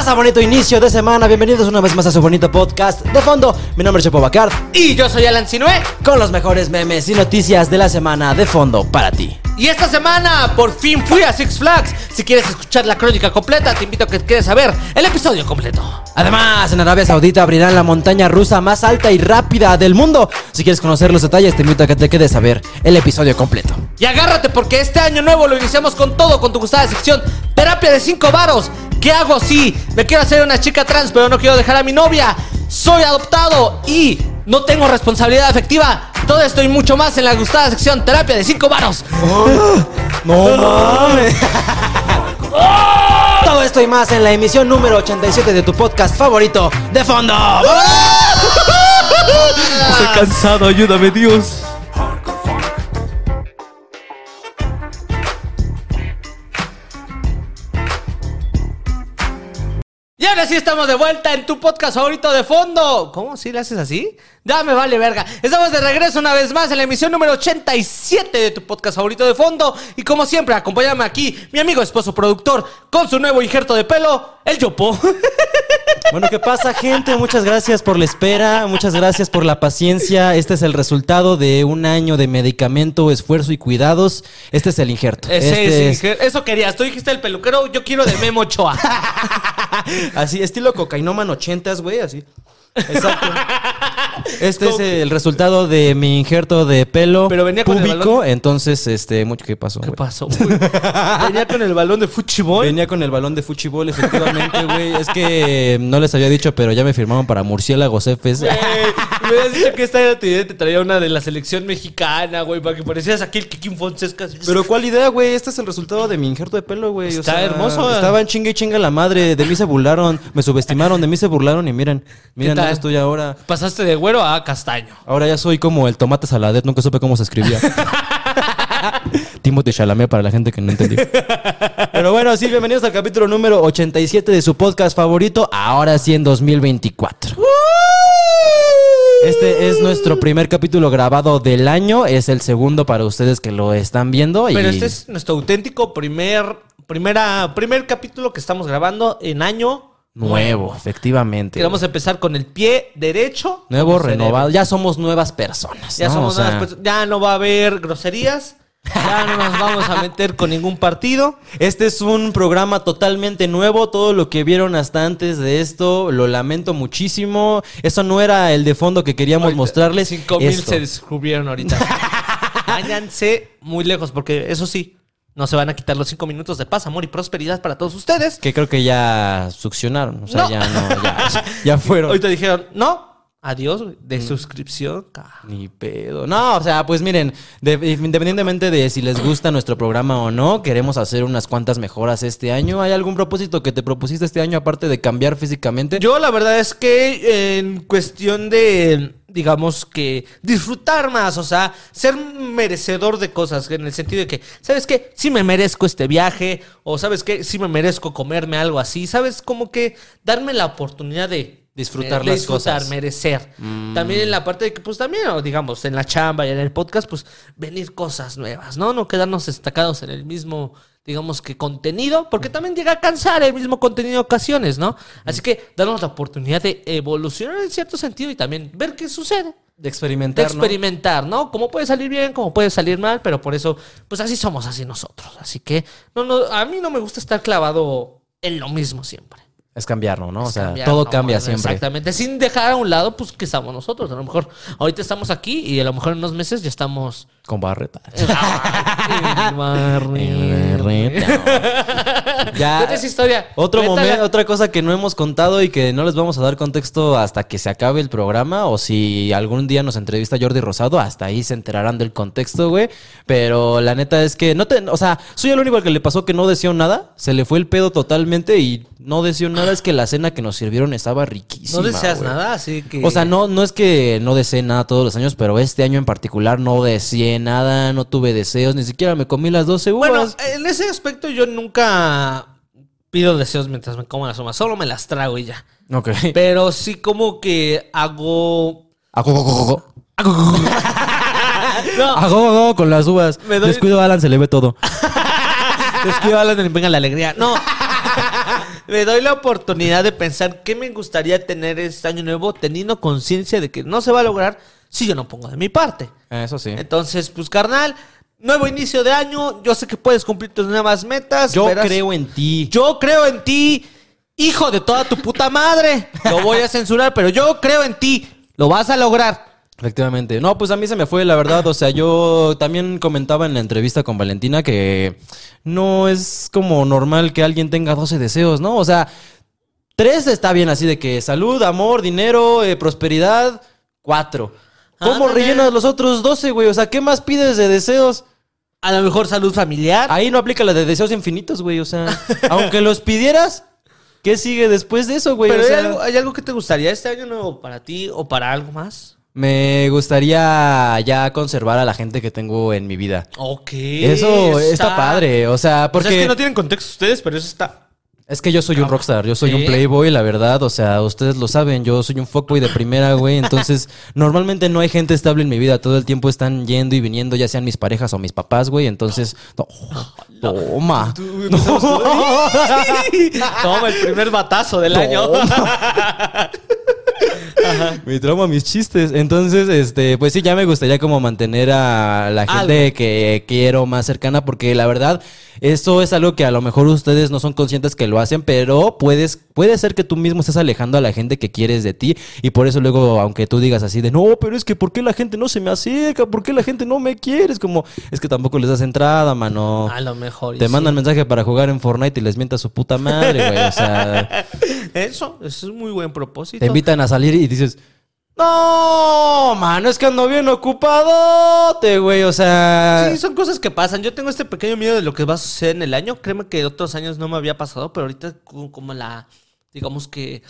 raza, bonito inicio de semana. Bienvenidos una vez más a su bonito podcast de fondo. Mi nombre es Chepo Bacar. Y yo soy Alan Sinue. Con los mejores memes y noticias de la semana de fondo para ti. Y esta semana por fin fui a Six Flags. Si quieres escuchar la crónica completa, te invito a que quieras saber el episodio completo. Además, en Arabia Saudita abrirán la montaña rusa más alta y rápida del mundo. Si quieres conocer los detalles, te invito a que te quedes a ver el episodio completo. Y agárrate porque este año nuevo lo iniciamos con todo, con tu gustada sección Terapia de 5 varos. ¿Qué hago si me quiero hacer una chica trans pero no quiero dejar a mi novia? Soy adoptado y no tengo responsabilidad afectiva. Todo esto y mucho más en la gustada sección Terapia de 5 varos. No mames. Todo esto y más en la emisión número 87 de tu podcast favorito de fondo. Estoy cansado, ayúdame Dios. Y ahora sí estamos de vuelta en tu podcast favorito de fondo. ¿Cómo? ¿Sí le haces así? Ya me vale verga. Estamos de regreso una vez más en la emisión número 87 de tu podcast favorito de fondo. Y como siempre, acompáñame aquí, mi amigo esposo productor, con su nuevo injerto de pelo, el Yopo. Bueno, ¿qué pasa, gente? Muchas gracias por la espera, muchas gracias por la paciencia. Este es el resultado de un año de medicamento, esfuerzo y cuidados. Este es el injerto. Ese Este es Eso querías. Tú dijiste el peluquero, yo quiero de Memo Ochoa. Así, estilo cocainoman ochentas, güey, así. Exacto. Este es el resultado de mi injerto de pelo Pero venía con el púbico, balón. entonces, este, mucho, ¿qué pasó, ¿Qué güey? pasó, güey? Venía con el balón de fuchibol. Venía con el balón de fuchibol, efectivamente, güey. Es que no les había dicho, pero ya me firmaron para murciélagos Fs. Güey, me habías dicho que esta era tu idea, te traía una de la selección mexicana, güey, para que parecieras aquí el Kikín Fonseca. Pero ¿cuál idea, güey? Este es el resultado de mi injerto de pelo, güey. O Está hermoso. Estaban chinga y chinga la madre. De mí se burlaron, me subestimaron, de mí se burlaron y miren, miren tal? dónde estoy ahora. pasaste de güero a castaño. Ahora ya soy como el tomate saladet, nunca supe cómo se escribía. Timothy Chalamet para la gente que no entendió. Pero bueno, sí, bienvenidos al capítulo número 87 de su podcast favorito, ahora sí en 2024. Este es nuestro primer capítulo grabado del año, es el segundo para ustedes que lo están viendo. y- Pero este es nuestro auténtico primer, primera, primer capítulo que estamos grabando en año Nuevo, efectivamente. A empezar con el pie derecho. Nuevo, renovado. Ya somos nuevas personas. Ya ¿no? somos O sea, nuevas personas. Ya no va a haber groserías. Ya no nos vamos a meter con ningún partido. Este es un programa totalmente nuevo. Todo lo que vieron hasta antes de esto, lo lamento muchísimo. Eso no era el de fondo que queríamos Ahorita, mostrarles. Cinco mil Esto. se descubrieron ahorita. Váyanse muy lejos, porque eso sí, no se van a quitar los cinco minutos de paz, amor y prosperidad para todos ustedes. Que creo que ya succionaron. O sea, No. ya no, ya, ya fueron. Ahorita dijeron, no, adiós, güey, Mm. de suscripción. ca- Ni pedo. No, o sea, pues miren, de- independientemente de si les gusta nuestro programa o no, queremos hacer unas cuantas mejoras este año. ¿Hay algún propósito que te propusiste este año aparte de cambiar físicamente? Yo la verdad es que en cuestión de, digamos que disfrutar más, o sea, ser merecedor de cosas, en el sentido de que, ¿sabes qué? Sí me merezco este viaje, o ¿sabes qué? Sí me merezco comerme algo así, ¿sabes? Como que darme la oportunidad de... Disfrutar las disfrutar, cosas. merecer. También en la parte de que, pues también, digamos, en la chamba y en el podcast, pues venir cosas nuevas, ¿no? No quedarnos destacados en el mismo, digamos que contenido, porque también llega a cansar el mismo contenido en ocasiones, ¿no? Así que darnos la oportunidad de evolucionar en cierto sentido y también ver qué sucede. De De experimentar, ¿no? experimentar, ¿no? Cómo puede salir bien, cómo puede salir mal, pero por eso, pues así somos, así nosotros. Así que, no, no, a mí no me gusta estar clavado en lo mismo siempre. Es cambiarlo, ¿no? O sea, Cambiar, todo no, cambia no, siempre. Exactamente, sin dejar a un lado, pues que estamos nosotros. A lo mejor ahorita estamos aquí y a lo mejor en unos meses ya estamos. Con barreta. ya. Ya. esa historia. Otro momento, otra cosa que no hemos contado y que no les vamos a dar contexto hasta que se acabe el programa o si algún día nos entrevista Jordi Rosado, hasta ahí se enterarán del contexto, güey. Pero la neta es que no te, o sea, soy el único al que le pasó que no deseó nada, se le fue el pedo totalmente y no deseó nada, es que la cena que nos sirvieron estaba riquísima. No deseas güey. nada, así que. O sea, no, no es que no desee nada todos los años, pero este año en particular no deseé nada, no tuve deseos, ni siquiera me comí las 12 uvas. Bueno, en ese aspecto yo nunca pido deseos mientras me como las uvas, solo me las trago y ya. ok. Pero sí como que hago... A go, go, go, go. No, A go, go, go con las uvas. Me doy- Descuido a Alan, se le ve todo. es que Alan, venga la alegría. No, me doy la oportunidad de pensar qué me gustaría tener este año nuevo, teniendo conciencia de que no se va a lograr si yo no pongo de mi parte. Eso sí. Entonces, pues carnal, nuevo inicio de año, yo sé que puedes cumplir tus nuevas metas. Yo verás- creo en ti. Yo creo en ti, hijo de toda tu puta madre. Lo voy a censurar, pero yo creo en ti. Lo vas a lograr. Efectivamente. No, pues a mí se me fue, la verdad. O sea, yo también comentaba en la entrevista con Valentina que no es como normal que alguien tenga 12 deseos, ¿no? O sea, tres está bien así de que salud, amor, dinero, eh, prosperidad. Cuatro. ¿Cómo Ándale. rellenas los otros 12, güey? O sea, ¿qué más pides de deseos? A lo mejor salud familiar. Ahí no aplica la de deseos infinitos, güey. O sea, aunque los pidieras, ¿qué sigue después de eso, güey? pero O ¿hay, sea, algo, hay algo que te gustaría este año nuevo para ti o para algo más? Me gustaría ya conservar a la gente que tengo en mi vida. Ok. Eso está, padre, o sea, Porque porque es que no tienen contexto ustedes, pero eso está. Yo soy un rockstar, yo soy Sí. un playboy, la verdad, o sea, ustedes lo saben, yo soy un fuckboy de primera, güey, entonces normalmente no hay gente estable en mi vida, todo el tiempo están yendo y viniendo, ya sean mis parejas o mis papás, güey, entonces, no, toma. Toma el primer batazo del año. Me trauma mis chistes. Entonces, este, pues sí, ya me gustaría como mantener a la gente Algo. que quiero más cercana, porque la verdad, eso es algo que a lo mejor ustedes no son conscientes que lo hacen, pero puedes, puede ser que tú mismo estés alejando a la gente que quieres de ti. Y por eso luego, aunque tú digas así de no, pero es que ¿por qué la gente no se me acerca? ¿Por qué la gente no me quiere? Es como, es que tampoco les das entrada, mano. A lo mejor. Te sí. mandan mensaje para jugar en Fortnite y les mienta su puta madre, güey. O sea, Eso, eso es muy buen propósito. te invitan a salir y dices, no, mano, es que ando bien ocupadote, güey. O sea, Sí, son cosas que pasan. Yo tengo este pequeño miedo de lo que va a suceder en el año. Créeme que otros años no me había pasado, pero ahorita co- como la, digamos que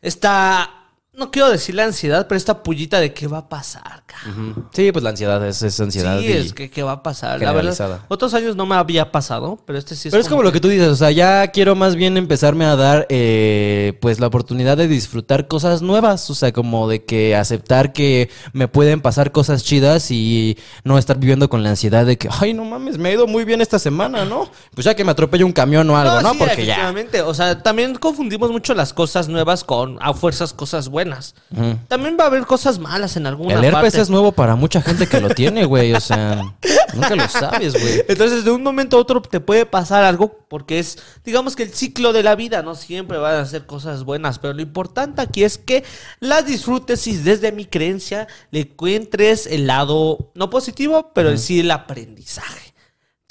esta, no quiero decir la ansiedad, pero esta pullita de qué va a pasar, cabrón. Ujú. sí, pues la ansiedad es, es ansiedad. Sí, es que qué va a pasar. La verdad, otros años no me había pasado, pero este sí es Pero es como lo que tú dices, o sea, ya quiero más bien empezarme a dar, eh, pues, la oportunidad de disfrutar cosas nuevas, o sea, como de que aceptar que me pueden pasar cosas chidas y no estar viviendo con la ansiedad de que, ay, no mames, me ha ido muy bien esta semana, ¿no? Pues ya que me atropelle un camión o algo, ¿no? sí, Porque ya. O sea, también confundimos mucho las cosas nuevas con a fuerzas cosas buenas. Ujú. También va a haber cosas malas en alguna El herpes parte. es nuevo para mucha gente que lo tiene, güey, o sea, nunca lo sabes, güey. Entonces, de un momento a otro te puede pasar algo porque es, digamos que el ciclo de la vida, no siempre van a ser cosas buenas, pero lo importante aquí es que las disfrutes y desde mi creencia le encuentres el lado, no positivo, pero sí el aprendizaje.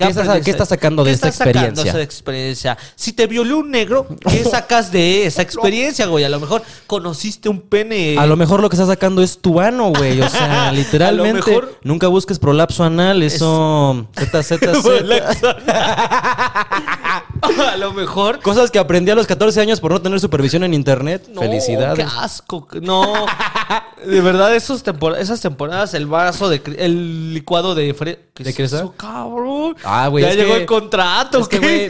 ¿Qué estás- qué estás sacando de qué esta estás sacando experiencia? de esa experiencia? Si te violó un negro, ¿qué sacas de esa experiencia, güey? A lo mejor conociste un pene. A lo mejor lo que está sacando es tu ano, güey. O sea, literalmente. mejor- Nunca busques prolapso anal. Eso. Z, Z, Z. a lo mejor Cosas que aprendí a los 14 años por no tener supervisión en internet. No, Felicidades. Qué asco. No. De verdad, esos tempor- esas temporadas, el vaso de el licuado de fre ¿Qué ¿De es eso, cabrón? Ah, güey, Ya llegó que- el contrato. Es que, güey,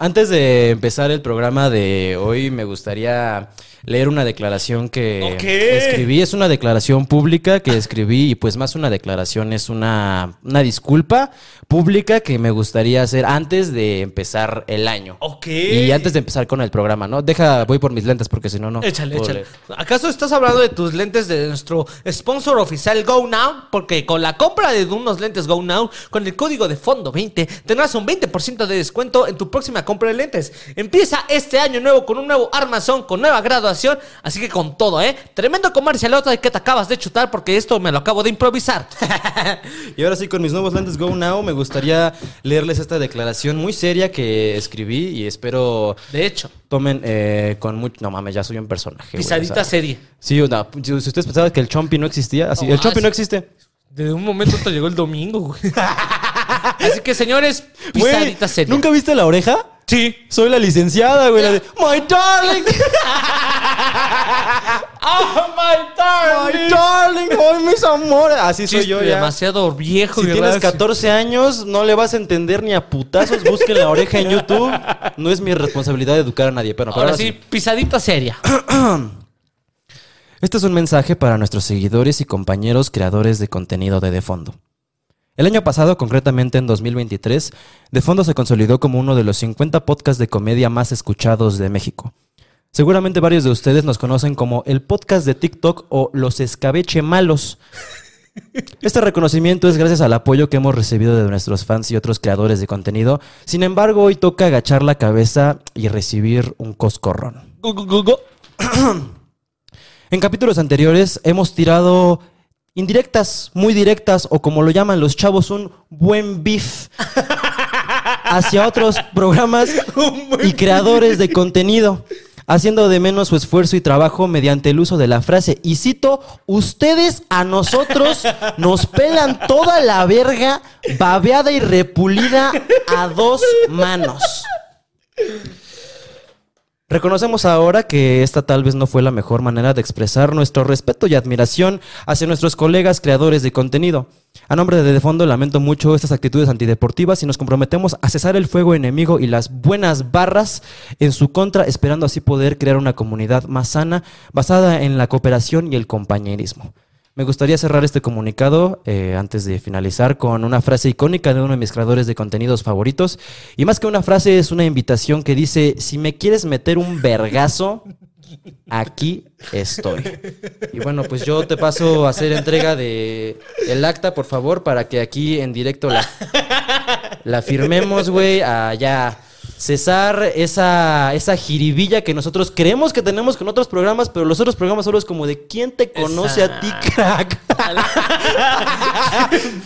Antes de empezar el programa de hoy, me gustaría leer una declaración que escribí. Es una declaración pública que escribí y pues más una declaración es una, una disculpa pública que me gustaría hacer antes de empezar el año. Ok. Y antes de empezar con el programa, ¿no? Deja, voy por mis lentes porque si no, no. Échale, échale. leer. ¿Acaso estás hablando de tus lentes de nuestro sponsor oficial Go Now? Porque con la compra de unos lentes Go Now, con el código de fondo 20, tendrás un 20% de descuento en tu próxima compra de lentes. Empieza este año nuevo con un nuevo armazón, con nueva graduación, así que con todo, ¿eh? Tremendo comercialote de que te acabas de chutar porque esto me lo acabo de improvisar. Y ahora sí, con mis nuevos lentes Go Now, me gustaría leerles esta declaración muy seria que escribí y espero De hecho, tomen eh, con mucho... No mames, ya soy un personaje. güey, pisadita o sea. serie. Sí, una- si ustedes pensaban que el Chompi no existía, así, No, el Chompi ah, no sí. existe. De un momento a otro llegó el domingo, güey. Así que, señores, Güey, pisadita serie. ¿Nunca viste la oreja? Sí. Soy la licenciada, güey. La de, My darling. ¡Oh, my My darling. Oh, mis amores. Así soy yo ya. demasiado viejo. Si tienes racio. 14 años, no le vas a entender ni a putazos. Busquen la oreja en YouTube. No es mi responsabilidad educar a nadie, pero Ahora sí, pisadita seria. Este es un mensaje para nuestros seguidores y compañeros creadores de contenido de De Fondo. El año pasado, concretamente en 2023, De Fondo se consolidó como uno de los 50 podcasts de comedia más escuchados de México. Seguramente varios de ustedes nos conocen como el podcast de TikTok o los escabeche malos. Este reconocimiento es gracias al apoyo que hemos recibido de nuestros fans y otros creadores de contenido. Sin embargo, hoy toca agachar la cabeza y recibir un coscorrón. Gu, gu, gu. En capítulos anteriores hemos tirado indirectas, muy directas, o como lo llaman los chavos, un buen beef hacia otros programas y creadores de contenido, haciendo de menos su esfuerzo y trabajo mediante el uso de la frase. Y cito, ustedes a nosotros nos pelan toda la verga babeada y repulida a dos manos. Reconocemos ahora que esta tal vez no fue la mejor manera de expresar nuestro respeto y admiración hacia nuestros colegas creadores de contenido. A nombre de De Fondo lamento mucho estas actitudes antideportivas y nos comprometemos a cesar el fuego enemigo y las buenas barras en su contra, esperando así poder crear una comunidad más sana, basada en la cooperación y el compañerismo. Me gustaría cerrar este comunicado eh, antes de finalizar con una frase icónica de uno de mis creadores de contenidos favoritos. Y más que una frase, es una invitación que dice, si me quieres meter un vergazo, aquí estoy. Y bueno, pues yo te paso a hacer entrega de el acta, por favor, para que aquí en directo la, la firmemos, güey, a ya cesar esa, esa jiribilla que nosotros creemos que tenemos con otros programas, pero los otros programas solo es como de quién te conoce a ti, crack.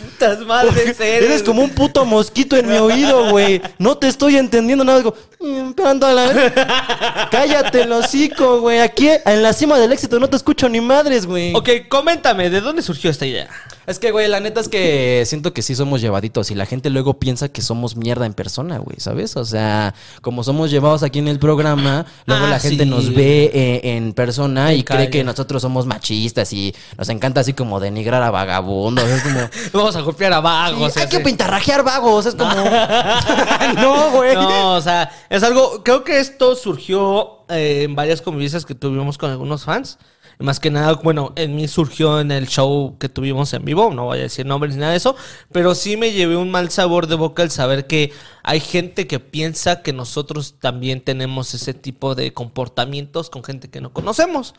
Putas madres eres. Eres como un puto mosquito en mi oído, güey. No te estoy entendiendo nada. Digo, "Mm, esperando a la- Cállate el hocico, güey. Aquí en la cima del éxito no te escucho ni madres, güey. Ok, coméntame, ¿de dónde surgió esta idea? Es que, güey, la neta es que siento que sí somos llevaditos y la gente luego piensa que somos mierda en persona, güey, ¿sabes? O sea, como somos llevados aquí en el programa, luego Ah, la gente sí. nos ve eh, en persona Me y cree que nosotros somos machistas y nos encanta así como denigrar a vagabundos. Es como... Vamos a golpear a vagos. Sí, hay que pintarrajear vagos, es como... no, güey. No, o sea, es algo. Creo que esto surgió eh, en varias convivencias que tuvimos con algunos fans. Más que nada, bueno, en mí surgió en el show que tuvimos en vivo. No voy a decir nombres ni nada de eso. Pero sí me llevé un mal sabor de boca el saber que hay gente que piensa que nosotros también tenemos ese tipo de comportamientos con gente que no conocemos.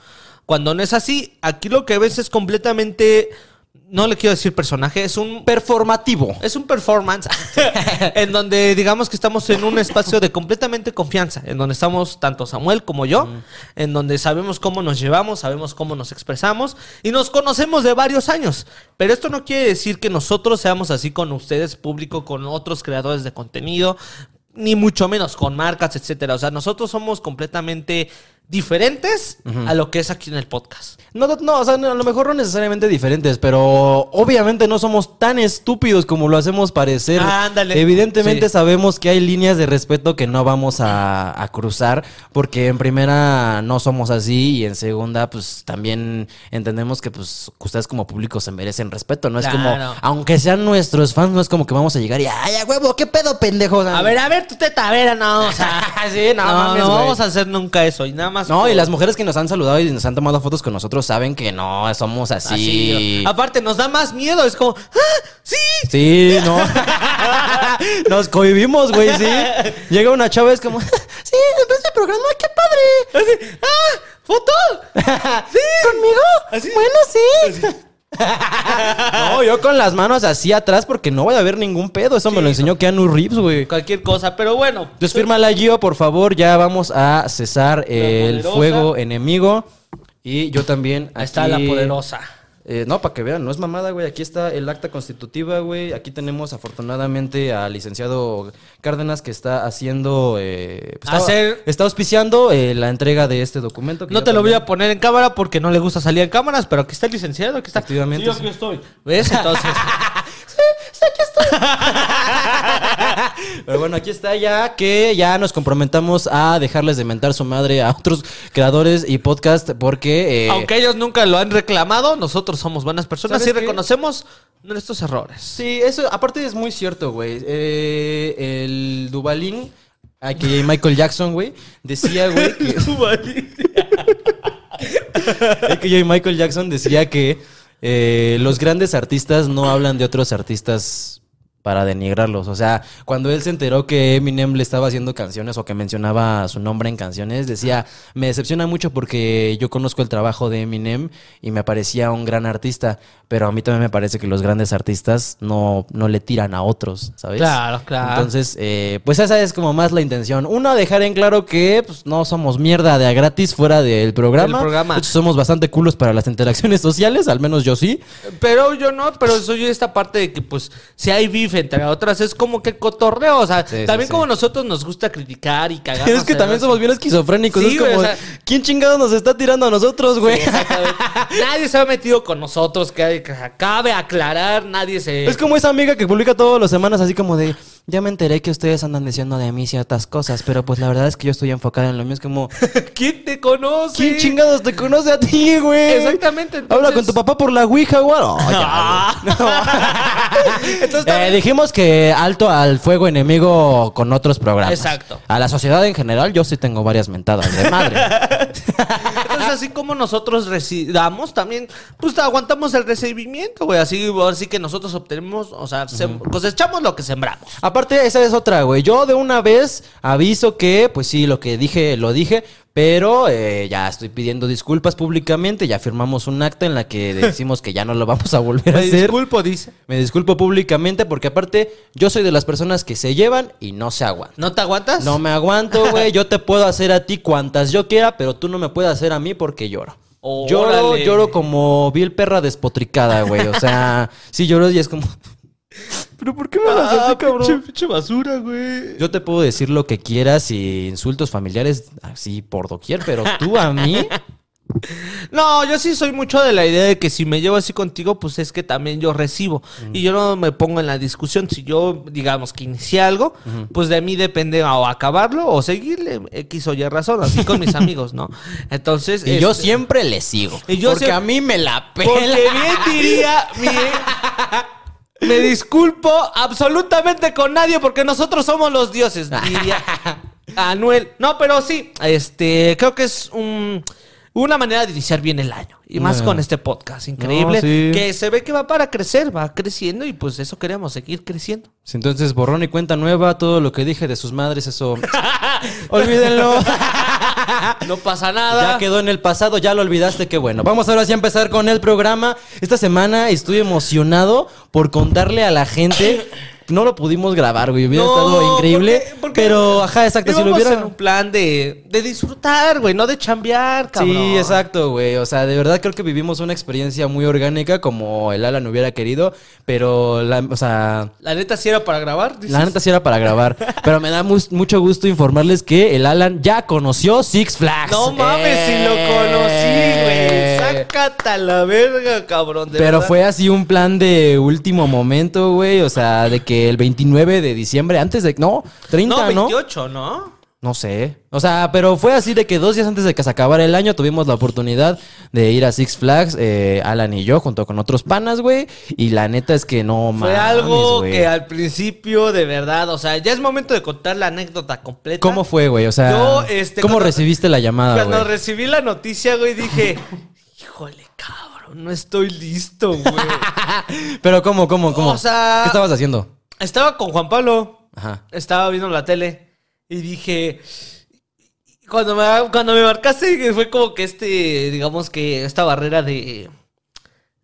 Cuando no es así, aquí lo que ves es completamente. No le quiero decir personaje, es un Performativo. es un performance en donde digamos que estamos en un espacio de completamente confianza, en donde estamos tanto Samuel como yo, en donde sabemos cómo nos llevamos, sabemos cómo nos expresamos y nos conocemos de varios años. Pero esto no quiere decir que nosotros seamos así con ustedes, público, con otros creadores de contenido, ni mucho menos con marcas, etcétera. O sea, nosotros somos completamente diferentes a lo que es aquí en el podcast. No, no, no, o sea, no, a lo mejor no necesariamente diferentes, pero obviamente no somos tan estúpidos como lo hacemos parecer. Ándale. Evidentemente Sí. sabemos que hay líneas de respeto que no vamos a, a cruzar, porque en primera no somos así y en segunda, pues también entendemos que pues ustedes como público se merecen respeto, ¿no? Es como, aunque sean nuestros fans, no es como que vamos a llegar y, ay, a huevo, ¿qué pedo, pendejo? A ver, a ver, tu teta, a ver, no, o sea, Sí, no no, mames, no güey. vamos a hacer nunca eso y nada más. No, por- y las mujeres que nos han saludado y nos han tomado fotos con nosotros saben que no somos así. Así, Aparte, nos da más miedo. Es como, ¡ah! ¡Sí! Sí, no. Nos cohibimos, güey, sí. Llega una chava, es como, sí, después del programa, qué padre. Así, ¡ah! ¿Foto? ¿Sí? ¿Conmigo? Bueno, sí. No, yo con las manos así atrás porque no voy a ver ningún pedo. Eso me lo enseñó Keanu Reeves, güey. Cualquier cosa, pero bueno. Entonces fírmala, Gio, por favor. Ya vamos a cesar el poderosa. fuego enemigo. Y yo también. Ahí está la poderosa. Eh, no, para que vean, no es mamada, güey. Aquí está el acta constitutiva, güey. Aquí tenemos afortunadamente al licenciado Cárdenas que está haciendo. Eh, pues, está, Hacer- está auspiciando eh, la entrega de este documento. que No te lo voy a poner en cámara porque no le gusta salir en cámaras, pero aquí está el licenciado, aquí está. Efectivamente, Sí, sí. aquí estoy. ¿Ves? Entonces. Pero bueno, aquí está ya que ya nos comprometamos a dejarles de mentar su madre a otros creadores y podcast porque. eh, aunque ellos nunca lo han reclamado, nosotros somos buenas personas ¿Sabes y reconocemos nuestros errores. Sí, eso, aparte es muy cierto, güey. Eh, el Dubalín, a que Michael Jackson, güey, decía, güey, que. AKJ Michael Jackson decía que eh, los grandes artistas no hablan de otros artistas para denigrarlos. O sea, cuando él se enteró que Eminem le estaba haciendo canciones o que mencionaba su nombre en canciones, decía, me decepciona mucho porque yo conozco el trabajo de Eminem y me parecía un gran artista, pero a mí también me parece que los grandes artistas no, no le tiran a otros, ¿sabes? Claro, claro. Entonces, eh, pues esa es como más la intención. Uno, dejar en claro que pues, no somos mierda de a gratis fuera del programa. Del programa. De hecho, somos bastante culos para las interacciones sociales, al menos yo sí. Pero yo no, pero soy esta parte de que, pues, si hay beef entre otras, es como que cotorreo. O sea, Sí, sí, también sí. como nosotros nos gusta criticar y cagar. Es que también somos bien esquizofrénicos. Sí, es como, güey, o sea- ¿quién chingado nos está tirando a nosotros, güey? Nadie se ha metido con nosotros, que, que cabe aclarar, nadie se... Es como esa amiga que publica todas las semanas así como de, ya me enteré que ustedes andan diciendo de mí ciertas cosas, pero pues la verdad es que yo estoy enfocada en lo mío. Es como, ¿Quién te conoce? ¿quién chingados te conoce a ti, güey? Exactamente, Habla con tu papá por la ouija, güey. Ya, güey. Entonces, Eh, dijimos que alto al fuego enemigo con otros programas. Exacto. A la sociedad en general yo sí tengo varias mentadas de madre. Entonces, así como nosotros damos, también, pues aguantamos el recibimiento, güey. Así, así que nosotros obtenemos, o sea, sem- cosechamos lo que sembramos. Aparte, esa es otra, güey. Yo de una vez aviso que, pues sí, lo que dije, lo dije. Pero eh, ya estoy pidiendo disculpas públicamente. Ya firmamos un acta en la que decimos que ya no lo vamos a volver a Me hacer. disculpo, dice. Me disculpo públicamente porque aparte yo soy de las personas que se llevan y no se aguantan. ¿No te aguantas? No me aguanto, güey. Yo te puedo hacer a ti cuantas yo quiera, pero tú no me puedes hacer a mí porque lloro. Lloro, Órale. lloro como vil perra despotricada, güey. O sea, sí lloro y es como... ¿Pero por qué me hablas así, cabrón? pinche basura, güey. Yo te puedo decir lo que quieras y insultos familiares así por doquier, pero tú a mí... No, yo sí soy mucho de la idea de que si me llevo así contigo, pues es que también yo recibo. Y yo no me pongo en la discusión. Si yo, digamos, que inicié algo, pues de mí depende o acabarlo o seguirle X o Y razón, así con mis amigos, ¿no? Entonces. Y yo este, siempre le sigo. Y yo porque siempre- a mí me la pela. Porque bien diría, mi- me disculpo absolutamente con nadie porque nosotros somos los dioses, diría Anuel. No, pero sí, este, creo que es un- una manera de iniciar bien el año. Y más No. con este podcast increíble, No, sí. que se ve que va para crecer, va creciendo y pues eso queremos, seguir creciendo. Entonces, borrón y cuenta nueva, todo lo que dije de sus madres, eso... Olvídenlo. No pasa nada. Ya quedó en el pasado, ya lo olvidaste, qué bueno. Vamos ahora sí a empezar con el programa. Esta semana estoy emocionado por contarle a la gente. No lo pudimos grabar, güey. Hubiera No, estado increíble. porque- porque pero, ajá, exacto. Si lo íbamos hubiera. en un plan de, de disfrutar, güey, no de chambear, cabrón. Sí, exacto, güey. O sea, de verdad creo que vivimos una experiencia muy orgánica como el Alan hubiera querido. Pero, la, o sea, La neta sí era para grabar. dices? la neta sí era para grabar. pero me da mu- mucho gusto informarles que el Alan ya conoció Six Flags. No mames, si lo conocí, güey. Eh. Sácate a la verga, cabrón. de Pero verdad. fue así un plan de último momento, güey. O sea, de que el 29 de diciembre, antes de. No, 30, No, ¿no? 28, ¿no? No sé. O sea, pero fue así de que dos días antes de que se acabara el año tuvimos la oportunidad de ir a Six Flags, eh, Alan y yo, junto con otros panas, güey. Y la neta es que no Fue mames, algo güey. que al principio, de verdad, o sea, ya es momento de contar la anécdota completa. ¿Cómo fue, güey? O sea, Yo, este, ¿cómo cuando- recibiste la llamada, Cuando recibí la noticia, güey, dije, híjole, cabrón, no estoy listo, güey. Pero ¿cómo, cómo, cómo? O sea- ¿Qué estabas haciendo? Estaba con Juan Pablo. Ajá. estaba viendo la tele y dije cuando me cuando me marcaste fue como que este digamos que esta barrera de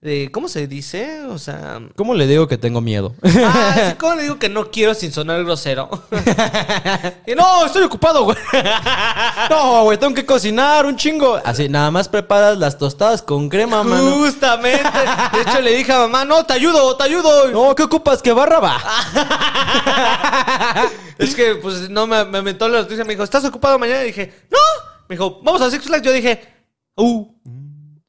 de cómo se dice o sea ¿Cómo le digo que tengo miedo? ah, sí, ¿cómo le digo que no quiero sin sonar grosero y no estoy ocupado güey no, güey, tengo que cocinar un chingo. Así, nada más preparas las tostadas con crema, mano. justamente de hecho le dije a mamá no te ayudo te ayudo No, ¿qué ocupas? ¿Que barra va? es que pues no me, me aventó la noticia me dijo estás ocupado mañana y dije no me dijo vamos a Six Flags yo dije uh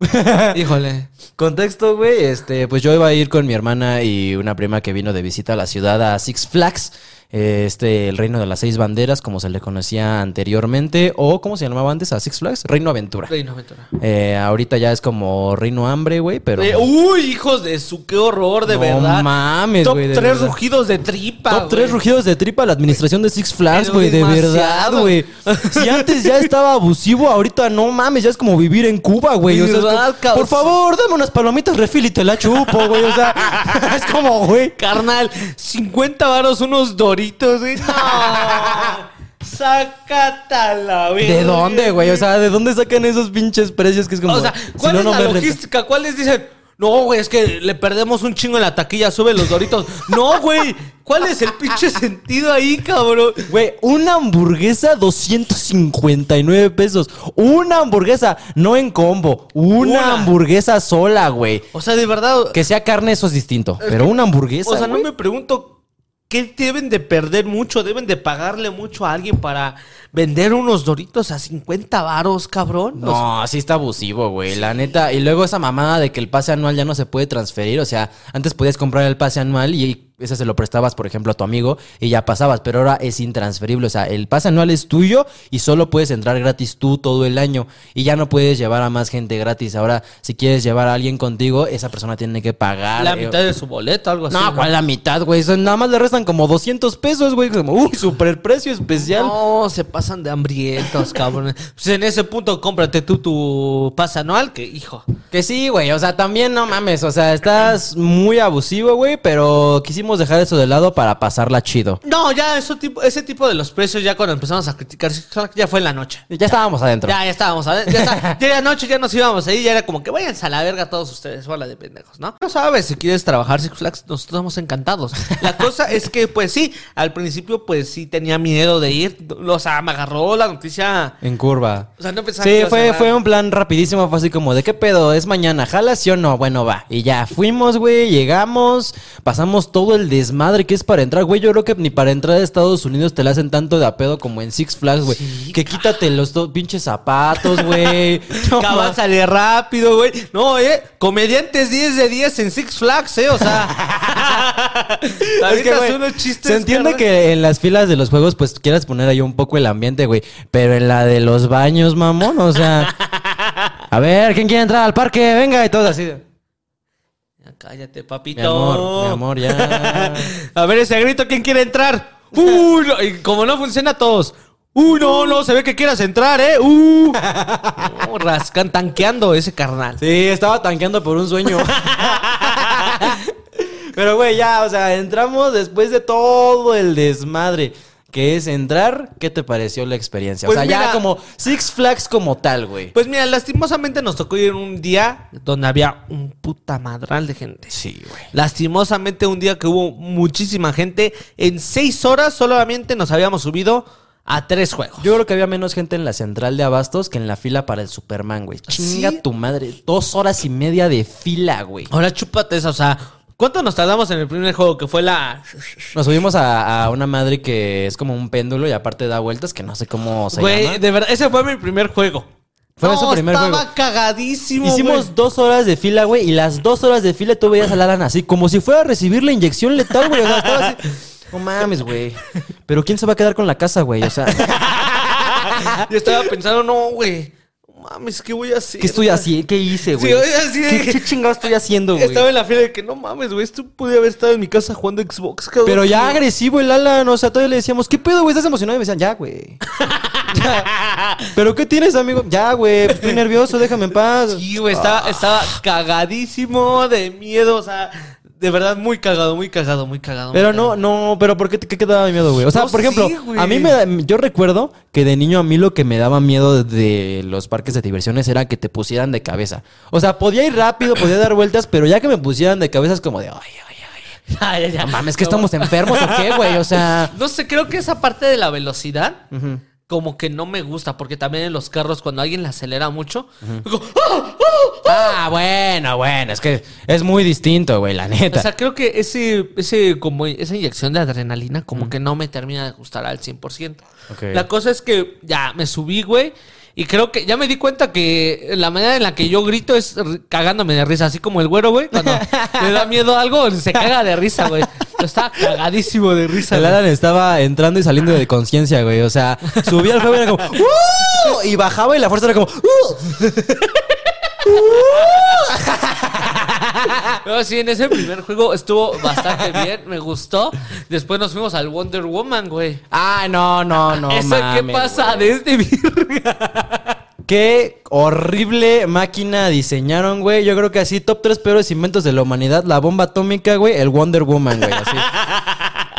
híjole Contexto, güey, este, pues yo iba a ir con mi hermana y una prima que vino de visita a la ciudad a Six Flags. Eh, este, el Reino de las Seis Banderas, como se le conocía anteriormente, o ¿cómo se llamaba antes a Six Flags? Reino Aventura. Reino Aventura. Eh, ahorita ya es como Reino Hambre, güey, pero... Eh, uy, hijos de su, qué horror, de No verdad. mames, Top güey, tres verdad. rugidos de tripa. Top 3 güey. rugidos de tripa la administración de Six Flags, güey, de verdad, güey. Si antes ya estaba abusivo, ahorita no mames, ya es como vivir en Cuba, güey. O sea, como, por favor, dame unas palomitas refil y te la chupo, güey. O sea, es como, güey. Carnal, 50 varos unos doritos, güey. No. Sácatala, güey. ¿De dónde, güey? O sea, ¿de dónde sacan esos pinches precios que es como... O sea, ¿cuál es no la logística? ¿Cuáles dicen? No, güey, es que le perdemos un chingo en la taquilla, sube los doritos. No, güey. ¿Cuál es el pinche sentido ahí, cabrón? Güey, una hamburguesa 259 pesos. Una hamburguesa, no en combo. Una, Una. hamburguesa sola, güey. O sea, de verdad. Que sea carne, eso es distinto. Pero una hamburguesa. O sea, no güey. me pregunto qué deben de perder mucho, deben de pagarle mucho a alguien para vender unos doritos a 50 varos, cabrón. No, sí está abusivo, güey. La neta. Y luego esa mamada de que el pase anual ya no se puede transferir. O sea, antes podías comprar el pase anual y ese se lo prestabas, por ejemplo, a tu amigo y ya pasabas. Pero ahora es intransferible. O sea, el pase anual es tuyo y solo puedes entrar gratis tú todo el año. Y ya no puedes llevar a más gente gratis. Ahora, si quieres llevar a alguien contigo, esa persona tiene que pagar. la eh, mitad de su boleto, algo así. No, ¿cuál la mitad, güey? Nada más le restan como 200 pesos, güey. Como, uy, super precio especial. No, se pasan de hambrientos, cabrón. Pues en ese punto, cómprate tú tu pase anual, que hijo. Que sí, güey. O sea, también no mames. O sea, estás muy abusivo, güey. Pero quisimos dejar eso de lado para pasarla chido. No, ya eso tipo, ese tipo de los precios, ya cuando empezamos a criticar, ya fue en la noche. Ya estábamos adentro. Ya, ya estábamos, a ver, ya, está, ya era noche, ya nos íbamos ahí, ya era como que váyanse a la verga todos ustedes, bola de pendejos, ¿no? No sabes, si quieres trabajar Six Flags, nosotros estamos encantados. La cosa es que, pues sí, al principio, pues sí tenía miedo de ir, o sea, me agarró la noticia, En curva. o sea, no pensaba que Sí, a fue, fue un plan rapidísimo. Fue así como, ¿de qué pedo? ¿Es mañana? ¿Jalas sí o no? Bueno, va. Y ya fuimos, güey. Llegamos. Pasamos todo el desmadre que es para entrar, güey. Yo creo que ni para entrar a Estados Unidos te la hacen tanto de a pedo como en Six Flags, güey. que quítate los dos pinches zapatos, güey. No, Cabal, sale rápido, güey. No, eh. Comediantes 10 de 10 en Six Flags, eh. O sea. Es que, güey, unos chistes. se entiende carnal. que en las filas de los juegos, pues quieras poner ahí un poco el ambiente, güey. Pero en la de los baños, mamón, o sea. A ver, ¿quién quiere entrar al parque? Venga, y todo así. Cállate, papito. Mi amor, mi amor, ya. A ver ese grito, ¿quién quiere entrar? Uh, no, y como no funciona todos. Uh, no, no, se ve que quieras entrar, eh. Uh. No, rascan, tanqueando ese carnal. Sí, estaba tanqueando por un sueño. Pero, güey, ya, o sea, entramos después de todo el desmadre que es entrar. ¿Qué te pareció la experiencia? Pues o sea, ya mira- como Six Flags como tal, güey. Pues mira, lastimosamente nos tocó ir un día donde había un puta madral de gente. Sí, güey. Lastimosamente un día que hubo muchísima gente. En seis horas solamente nos habíamos subido a tres juegos. Yo creo que había menos gente en la central de abastos que en la fila para el Superman, güey. Chinga ¿Sí? tu madre. Dos horas y media de fila, güey. Ahora chúpate esa, o sea, ¿cuánto nos tardamos en el primer juego? Que fue la... Nos subimos a, a una madre que es como un péndulo y aparte da vueltas que no sé cómo se Güey, llama. de verdad, ese fue mi primer juego. Fue no, su primer estaba juego. cagadísimo, Hicimos güey. dos horas de fila, güey, y las dos horas de fila tú veías a Alan así, como si fuera a recibir la inyección letal, güey. O sea, estaba así. No mames, güey. Pero ¿quién se va a quedar con la casa, güey? O sea, Yo estaba pensando, no, güey. Mames, ¿qué voy a hacer? ¿qué estoy haciendo? ¿Qué hice, güey? Sí, oye, así de ¿Qué, qué chingado estoy haciendo, güey? Estaba en la fila de que no mames, güey. Esto pude haber estado en mi casa jugando Xbox, cabrón. Pero ya agresivo el Alan, o sea, todavía le decíamos, ¿qué pedo, güey? ¿Estás emocionado? Y me decían, ya, güey. Ya. ¿Pero qué tienes, amigo? Ya, güey, pues estoy nervioso, déjame en paz. Sí, güey, estaba, estaba cagadísimo de miedo, o sea, de verdad muy cagado, muy cagado, muy cagado. Pero muy no, cagado. no, pero ¿por qué te, qué te daba miedo, güey? O sea, No por ejemplo, a mí me da- yo recuerdo que de niño a mí lo que me daba miedo de los parques de diversiones era que te pusieran de cabeza. O sea, podía ir rápido, podía dar vueltas, pero ya que me pusieran de cabeza es como de, ay, ay, ay. Ya, ya, ya. No mames, que No, estamos enfermos o qué, güey? O sea, No sé, creo que esa parte de la velocidad ujú. Como que no me gusta, porque también en los carros cuando alguien la acelera mucho, digo, Ah, bueno, bueno, es que es muy distinto, güey, la o neta. sea, creo que ese, ese, como esa inyección de adrenalina como que no me termina de gustar al 100%. Ok. La cosa es que ya me subí, güey. Y creo que ya me di cuenta que la manera en la que yo grito es cagándome de risa, así como el güero, güey. Cuando le da miedo a algo, se caga de risa, güey. Estaba cagadísimo de risa. El. Alan estaba entrando y saliendo de conciencia, güey. O sea, subía al juego y era como ¡Uh! Y bajaba y la fuerza era como ¡Uh! No, sí, en ese primer juego estuvo bastante bien, me gustó. Después nos fuimos al Wonder Woman, güey. Ah, no, no, no. ¿Eso qué pasa güey. desde virga? Qué horrible máquina diseñaron, güey. Yo creo que así, top 3 peores inventos de la humanidad. La bomba atómica, güey. El Wonder Woman, güey. Así.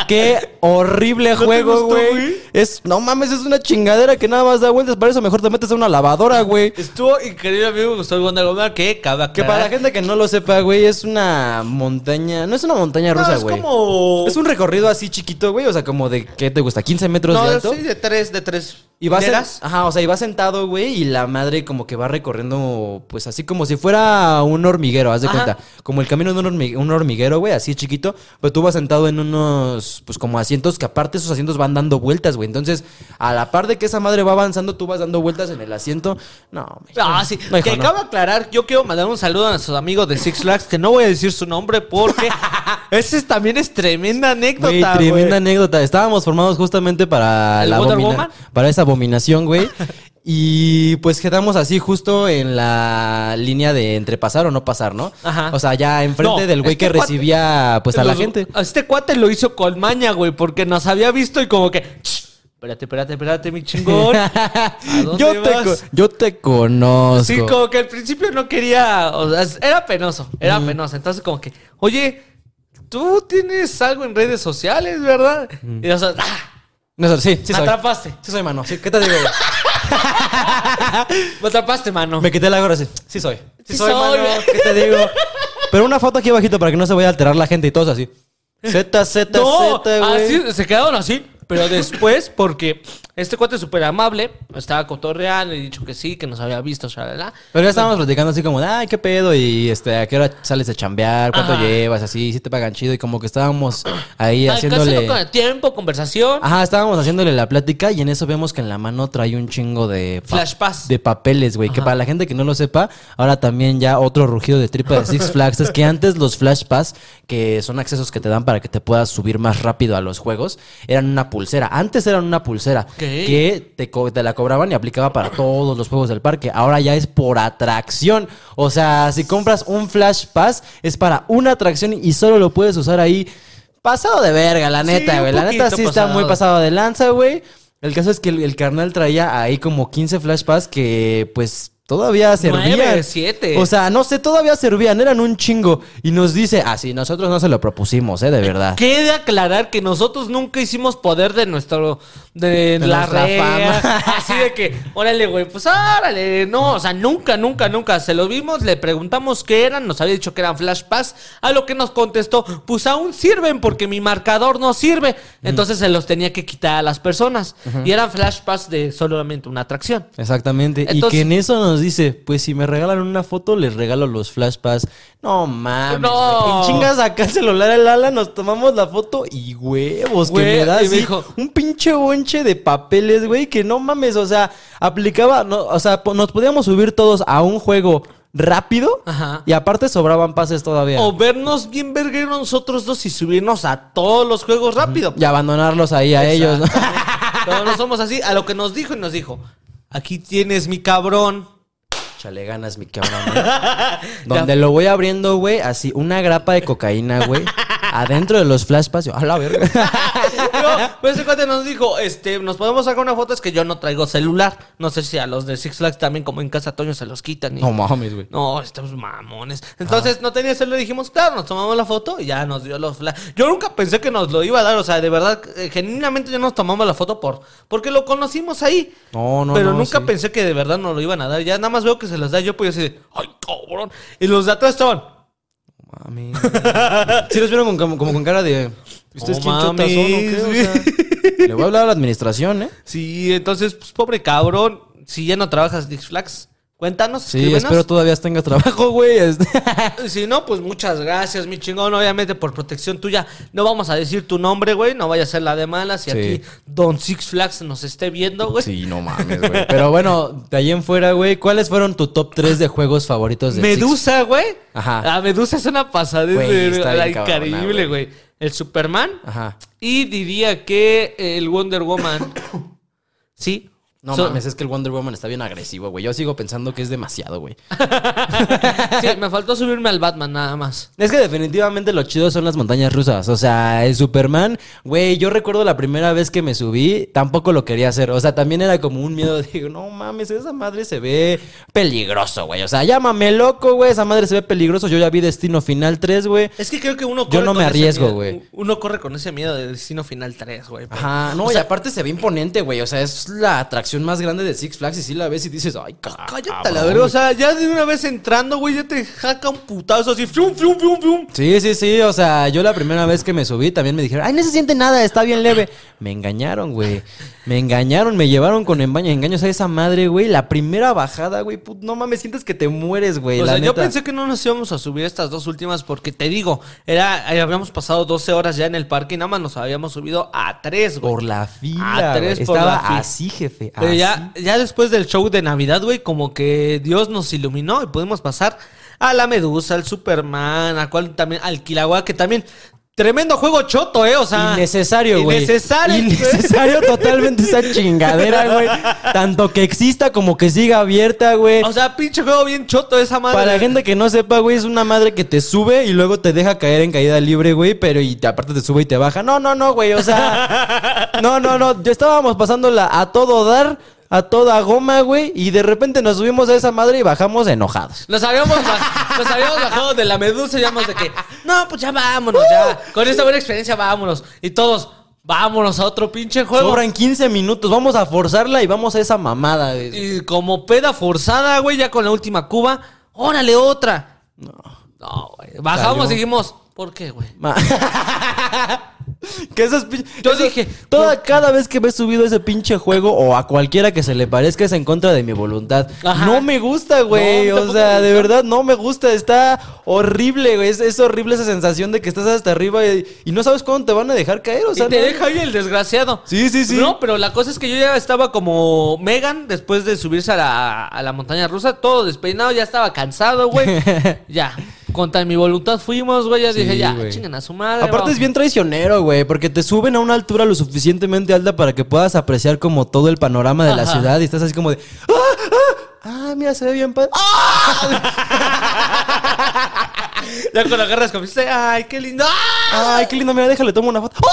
Qué horrible juego, güey. Es, no mames, es una chingadera que nada más da vueltas. Para eso mejor te metes a una lavadora, güey. Estuvo increíble, a mí me gustó el Wonder Woman, que cabe Que para la gente que no lo sepa, güey, es una montaña. No es una montaña No, rusa, es güey. como... Es un recorrido así chiquito, güey. O sea, como de, ¿qué te gusta? ¿15 metros No, de alto? sí, de tres, de tres. Y vas, en- ajá, o sea, y va sentado, güey, y la madre como que va recorriendo, pues así como si fuera un hormiguero, haz de Ajá. cuenta. Como el camino de un hormiguero, güey, así chiquito, pero tú vas sentado en unos, pues como asientos que aparte esos asientos van dando vueltas, güey. Entonces, a la par de que esa madre va avanzando, tú vas dando vueltas en el asiento. No, güey. Ah, sí. No, hijo, que no. acaba de aclarar, yo quiero mandar un saludo a nuestros amigos de Six Flags, que no voy a decir su nombre porque ese es- también es tremenda anécdota, Güey, tremenda anécdota. Estábamos formados justamente para ¿El la para esa abominación, güey. y pues quedamos así justo en la línea de entre pasar o no pasar, ¿no? Ajá. O sea, ya enfrente No, del güey este que cuate- recibía pues a la gente. Este cuate lo hizo con maña, güey, porque nos había visto y como que... "Ch, Espérate, espérate, espérate, mi chingón. ¿A dónde yo, te yo conozco. Sí, como que al principio no quería, o sea, era penoso, era penoso. Entonces como que, oye, tú tienes algo en redes sociales, ¿verdad? Y nosotros, ¡ah! No, sí, sí soy. atrapaste, Sí soy, mano. Sí, ¿Qué te digo? me atrapaste, mano. Me quité la gorra así. Sí soy. Sí, Sí soy, soy, mano. güey. ¿Qué te digo? Pero una foto aquí abajito para que no se vaya a alterar la gente y todos así. Z, Z, No, Z, güey. así, se quedaron así. Pero después, porque este cuate es súper amable, estaba cotorreando y dicho que sí, que nos había visto, shalala. Pero ya estábamos platicando así como, de, ay, qué pedo, y este, a qué hora sales de chambear, cuánto Ajá. llevas, así, si te pagan chido, y como que estábamos ahí Ay, haciéndole. no con el tiempo, conversación. Ajá, estábamos haciéndole la plática y en eso vemos que en la mano trae un chingo de pa- Flash pass. de papeles, güey. Que para la gente que no lo sepa, ahora también ya otro rugido de tripa de Six Flags es que antes los Flash Pass, que son accesos que te dan para que te puedas subir más rápido a los juegos, eran una pulsera. Antes eran una pulsera que te, co- te la cobraban y aplicaba para todos los juegos del parque. Ahora ya es por atracción. O sea, si compras un Flash Pass, es para una atracción y solo lo puedes usar ahí. Pasado de verga, la neta, güey. la neta sí está muy pasado. pasado de lanza, güey. El caso es que el, el carnal traía ahí como 15 Flash Pass que, pues, todavía servían. Nueve, siete. O sea, no sé, todavía servían, eran un chingo. Y nos dice, ah, sí, nosotros no se lo propusimos, ¿eh? De verdad. Quede aclarar que nosotros nunca hicimos poder de nuestro. De, De la fama. Así de que, órale, güey, pues órale. No, o sea, nunca, nunca, nunca. Se lo vimos, le preguntamos qué eran, nos había dicho que eran Flash Pass. A lo que nos contestó, pues aún sirven porque mi marcador no sirve. Entonces se los tenía que quitar a las personas. Y eran Flash Pass de solamente una atracción. Exactamente. y que en eso nos dice, pues si me regalan una foto, les regalo los Flash Pass. No mames. No. chingas acá el celular el ala, nos tomamos la foto y huevos, Güey, que me da y me así dijo- un pinche de papeles, güey, que no mames, o sea, aplicaba, no, o sea, nos podíamos subir todos a un juego rápido Ajá. y aparte sobraban pases todavía. O vernos bien vergueros nosotros dos y subirnos a todos los juegos rápido. Y abandonarlos ahí a ellos. ¿no? Pero no somos así. A lo que nos dijo y nos dijo: Aquí tienes mi cabrón. Chale ganas, mi cabrón. ¿eh? Donde lo voy abriendo, güey, así, una grapa de cocaína, güey, adentro de los flash pass. yo, A la verga. Pues ese cuate nos dijo: este, Nos podemos sacar una foto. Es que yo no traigo celular. No sé si a los de Six Flags también, como en casa Toño, se los quitan. y- No mames, güey. No, estamos mamones. Entonces no tenía celular. Dijimos, claro, nos tomamos la foto y ya nos dio los flash. Yo nunca pensé que nos lo iba a dar. O sea, de verdad, eh, genuinamente ya nos tomamos la foto por porque lo conocimos ahí. No, no, Pero no, nunca sí. pensé que de verdad nos lo iban a dar. Ya nada más veo que se las da yo, pues yo así de, ay, cabrón. Y los de atrás estaban. Mames. Sí los vieron con- como, como con cara de... ¿Ustedes No quién chotas son o qué? O sea, le voy a hablar a la administración, ¿eh? Sí, entonces, pues pobre cabrón. Si ya no trabajas Six Flags, cuéntanos. Sí, escríbenos. espero todavía tengas trabajo, güey. este. Si no, pues muchas gracias, mi chingón. Obviamente, por protección tuya, no vamos a decir tu nombre, güey. No vaya a ser la de malas. Sí. aquí Don Six Flags nos esté viendo, güey. Sí, no mames, güey. Pero bueno, de ahí en fuera, güey, ¿cuáles fueron tu top 3 de juegos favoritos de Medusa, güey. Ajá. La Medusa es una pasada. Güey, Es está bien cabrona, increíble, güey. El Superman Ajá. y diría que el Wonder Woman. sí. No So- mames, es que el Wonder Woman está bien agresivo, güey. Yo sigo pensando que es demasiado, güey. Sí, me faltó subirme al Batman nada más. Es que definitivamente lo chido son las montañas rusas. O sea, el Superman, güey, yo recuerdo la primera vez que me subí, tampoco lo quería hacer. O sea, también era como un miedo. Digo, no mames, esa madre se ve peligroso, güey. O sea, llámame loco, güey. Esa madre se ve peligroso. Yo ya vi Destino Final 3, güey. Es que creo que uno Yo no con me arriesgo, güey. Uno corre con ese miedo de Destino Final 3, güey. Ajá, no, O y sea- aparte se ve imponente, güey. O sea, es la atracción más grande de Six Flags y si la ves y dices, ay, ca- Cállate, cabrón, la verdad. O sea, ya de una vez entrando, güey, ya te jaca un putazo así. Fium, fium, fium, fium. Sí, sí, sí, o sea, yo la primera vez que me subí también me dijeron, ay, no se siente nada, está bien leve. Me engañaron, güey. Me engañaron, me llevaron con engaño, engaños a esa madre, güey. La primera bajada, güey, put- no mames, sientes que te mueres, güey. O la sea, yo pensé que no nos íbamos a subir estas dos últimas porque te digo, era, eh, habíamos pasado 12 horas ya en el parque y nada más nos habíamos subido a 3, güey. Por la fila, A tres güey. por Estaba la fila. así, jefe. Pero ya, ya después del show de Navidad, güey, como que Dios nos iluminó y pudimos pasar a la Medusa, al Superman, a cual también, al Kilauea, que también. Tremendo juego choto, ¿eh? O sea. Innecesario, güey. Innecesario. Innecesario totalmente esa chingadera, güey. Tanto que exista como que siga abierta, güey. O sea, pinche juego bien choto esa madre. Para la gente que no sepa, güey, es una madre que te sube y luego te deja caer en caída libre, güey, pero y te, aparte te sube y te baja. No, no, no, güey, o sea, no, no, no, ya estábamos pasándola a todo dar, a toda goma, güey, y de repente nos subimos a esa madre y bajamos enojados. Nos habíamos, baj- nos habíamos bajado de la medusa y de que, no, pues ya vámonos, ya. Con esta buena experiencia vámonos. Y todos, vámonos a otro pinche juego. Sobran 15 minutos, vamos a forzarla y vamos a esa mamada. güey. Y como peda forzada, güey, ya con la última cuba, órale otra. No. No, güey. Bajamos Salió. y dijimos, ¿por qué, güey? Ma- que esos pin- Yo eso- dije, toda, cada vez que me he subido a ese pinche juego o a cualquiera que se le parezca es en contra de mi voluntad. Ajá. No me gusta, güey. No, o sea, de verdad no me gusta. Está horrible, güey. Es, es horrible esa sensación de que estás hasta arriba y, y no sabes cuándo te van a dejar caer. O sea, y te no- deja ahí el desgraciado. Sí, sí, sí. No, pero la cosa es que yo ya estaba como Megan después de subirse a la, a la montaña rusa, todo despeinado, ya estaba cansado, güey. ya, contra mi voluntad fuimos, güey. Ya Sí, dije, ya, chingan a su madre. Aparte vamos. es bien traicionero, güey, porque te suben a una altura lo suficientemente alta para que puedas apreciar como todo el panorama de la ciudad y estás así como de... ¡Ah! ¡Ah! ah mira, se ve bien padre. Ya cuando agarras como dices, ay, qué lindo. ¡Ah! ¡Ay, qué lindo! Mira, déjale, tomo una foto.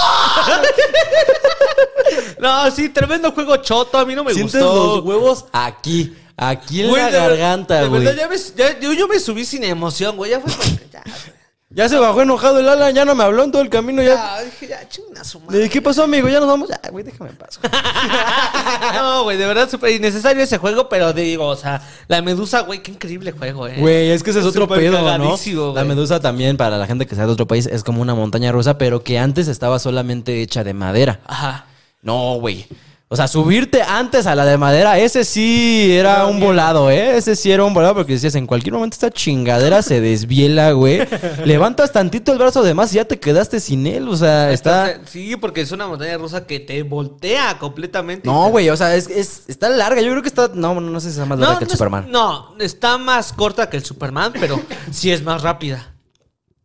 No, sí, tremendo juego choto, a mí no me Sientes gustó. los huevos aquí, aquí en Güey, la de garganta, de güey. verdad, ya me- ya- yo, yo me subí sin emoción, güey. Ya fue ya, güey. Ya se bajó enojado el Alan, ya no me habló en todo el camino. Ya. Ya, dije, ya, chingan a su Le madre. dije, ¿qué pasó, amigo? Ya nos vamos. Ya, güey, déjame en paz. güey. No, güey, de verdad súper innecesario ese juego, pero digo, o sea, la medusa, güey, qué increíble juego, eh. Güey, es que ese es otro Súper pedo, ¿no? cagadísimo, La güey. medusa también, para la gente que sea de otro país, es como una montaña rusa, pero que antes estaba solamente hecha de madera. Ajá. No, güey. O sea, subirte antes a la de madera, ese sí era un volado, ¿eh? Ese sí era un volado porque decías, en cualquier momento esta chingadera se desviela, güey. Levantas tantito el brazo de más y ya te quedaste sin él. O sea, está... Entonces, sí, porque es una montaña rusa que te voltea completamente. No, güey, o sea, es, es- está larga. Yo creo que está... No, no, no sé si está más larga que el no es- Superman. no, está más corta que el Superman, pero sí es más rápida.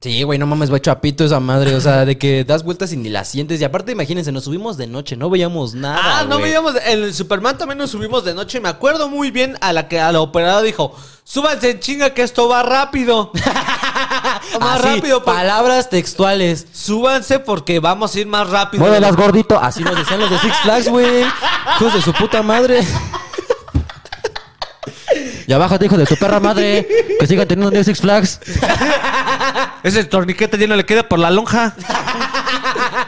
Sí, güey, no mames, va hecho a pito esa madre. O sea, de que das vueltas y ni la sientes. Y aparte, imagínense, nos subimos de noche, no veíamos nada. Ah, no güey. veíamos. En el Superman también nos subimos de noche. Me acuerdo muy bien a la que a la operadora dijo: Súbanse en chinga que esto va rápido. más Así, rápido. por- Palabras textuales. Súbanse porque vamos a ir más rápido. Muévelas, gordito. Así nos decían los de Six Flags, güey. Hijos de su puta madre. Ya bájate, hijo de tu perra madre. Que sigan teniendo un día Six Flags. Ese torniquete ya no le queda por la lonja.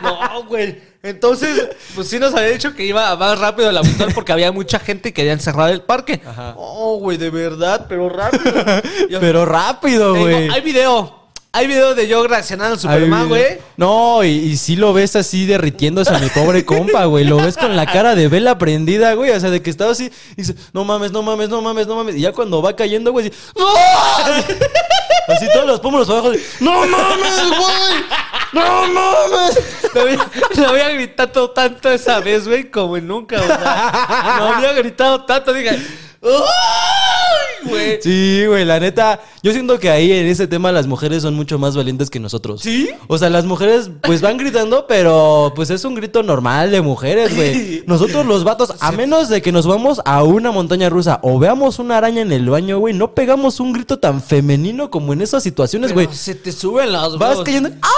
no, güey. Entonces, pues sí nos había dicho que iba más rápido el auditor porque había mucha gente y querían cerrar el parque. Oh, güey, de verdad, pero rápido. Yo- Pero rápido, Te güey. hay video. Hay video de yo reaccionando al Superman, güey. No, y, y sí lo ves así derritiéndose a mi pobre compa, güey. Lo ves con la cara de vela prendida, güey. O sea, de que estaba así y dice, no mames, no mames, no mames, no mames. Y ya cuando va cayendo, güey, así, ¡No! Así todos los pómulos abajo, de, ¡No mames, güey! ¡No mames! Lo había, lo había gritado tanto esa vez, güey, como nunca, sea. Lo había gritado tanto, dije. ¡Ay, güey. Sí, güey, la neta, yo siento que ahí en ese tema las mujeres son mucho más valientes que nosotros. ¿Sí? O sea, las mujeres pues van gritando, pero pues es un grito normal de mujeres, güey. Nosotros los vatos, a menos de que nos vamos a una montaña rusa o veamos una araña en el baño, güey, no pegamos un grito tan femenino como en esas situaciones, güey. Se te suben las Vas cayendo. ¡Ah!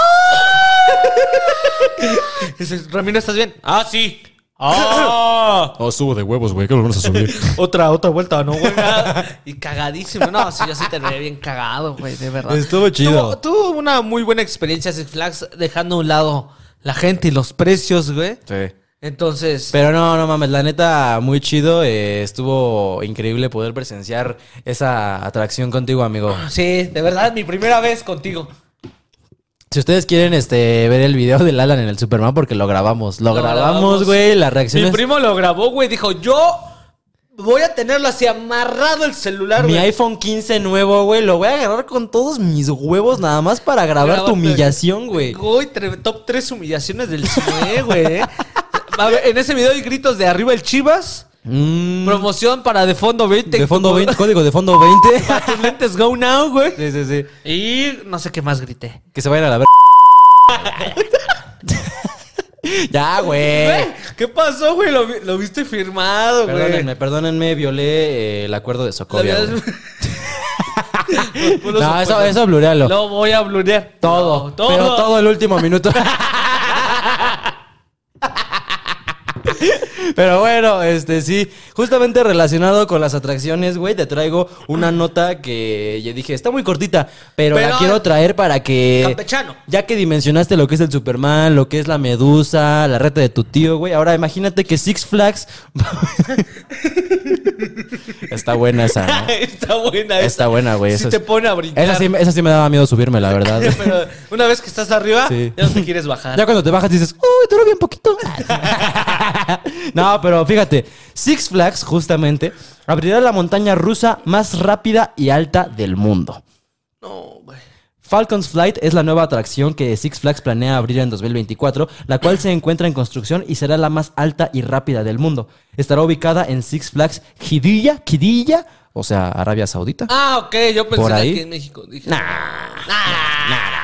Ramiro, ¿estás bien? Ah, sí. ¡Ah! Oh, subo de huevos, güey. ¿Qué lo vamos a subir? otra, otra vuelta, ¿no, güey? y cagadísimo. No, sí, yo sí te veía bien cagado, güey, de verdad. Estuvo chido. Tuvo, tuvo una muy buena experiencia Six Flags, dejando a un lado la gente y los precios, güey. Sí. Entonces, Pero no, no mames, la neta, muy chido. eh, estuvo increíble poder presenciar esa atracción contigo, amigo. sí, de verdad, mi primera vez contigo. Si ustedes quieren este ver el video del Alan en el Superman, porque lo grabamos. Lo, Lo grabamos, grabamos. güey. Las Mi reacciones. primo lo grabó, güey, dijo, yo voy a tenerlo así amarrado el celular, Mi güey. iPhone 15 nuevo, güey. Lo voy a agarrar con todos mis huevos nada más para grabar tu humillación, güey. Tre- top 3 humillaciones del cine, güey. A ver, en ese video hay gritos de arriba el Chivas. Mm, Promoción para de fondo 20. de fondo 20, código de fondo 20. Para tus lentes go now, güey. sí, sí, sí. Y no sé qué más grité. Que se vayan a la ver. ya, güey. ¿Qué pasó, güey? Lo, vi- lo viste firmado, güey. Perdónenme, perdónenme, violé eh, el acuerdo de Socovia. güey. No, eso, eso blurealo. Lo voy a blurear. Todo, todo. Pero todo el último minuto. Pero bueno, este sí, justamente relacionado con las atracciones, güey, te traigo una nota que ya dije, está muy cortita, pero, Pero- la quiero traer para que... Campechano. Ya que dimensionaste lo que es el Superman, lo que es la medusa, la reta de tu tío, güey, ahora imagínate que Six Flags... está buena esa, ¿no? Está buena esa. Está buena, güey. Sí eso te pone a brincar. Esa sí, esa sí me daba miedo subirme, la verdad. Pero una vez que estás arriba, Sí. ya no te quieres bajar. Ya cuando te bajas dices, uy, duró bien poquito. No, pero fíjate, Six Flags justamente abrirá la montaña rusa más rápida y alta del mundo. No, güey. Falcon's Flight es la nueva atracción que Six Flags planea abrir en 2024, la cual se encuentra en construcción y será la más alta y rápida del mundo. Estará ubicada en Six Flags Qiddiya, Qiddiya, o sea, Arabia Saudita. Ah, ok. Yo pensé ¿Por que ahí? aquí en México. Dije, Nah, nah.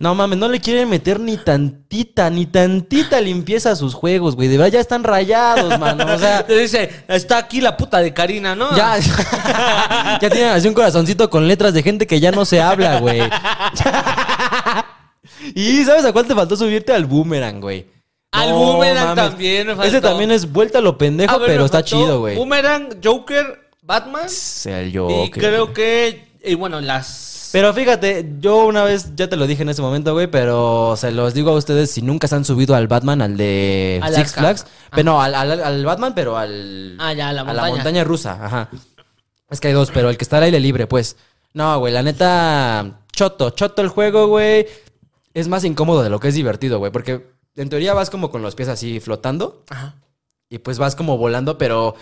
No mames, no le quieren meter ni tantita, ni tantita limpieza a sus juegos, güey. De verdad ya están rayados, mano. O sea, Te dice, está aquí la puta de Karina, ¿no? ya, ya tienen así un corazoncito con letras de gente que ya no se habla, güey. y ¿sabes a cuál te faltó subirte? Al boomerang, güey. Al No boomerang mames. también me faltó. Ese también es vuelta a lo pendejo, ver, pero está chido, güey. Boomerang, Joker, Batman. Sea el y Joker. creo que. Y bueno, las. Pero fíjate, yo una vez ya te lo dije en ese momento, güey, pero se los digo a ustedes si nunca se han subido al Batman, al de Six. Flags. Pero no, al, al- al Batman, pero al. Ah, ya, a la A la montaña. montaña rusa, ajá. Es que hay dos, pero el que está al aire libre, pues. No, güey, la neta. Choto, choto el juego, güey. Es más incómodo de lo que es divertido, güey, porque en teoría vas como con los pies así flotando. Ajá. Y pues vas como volando, pero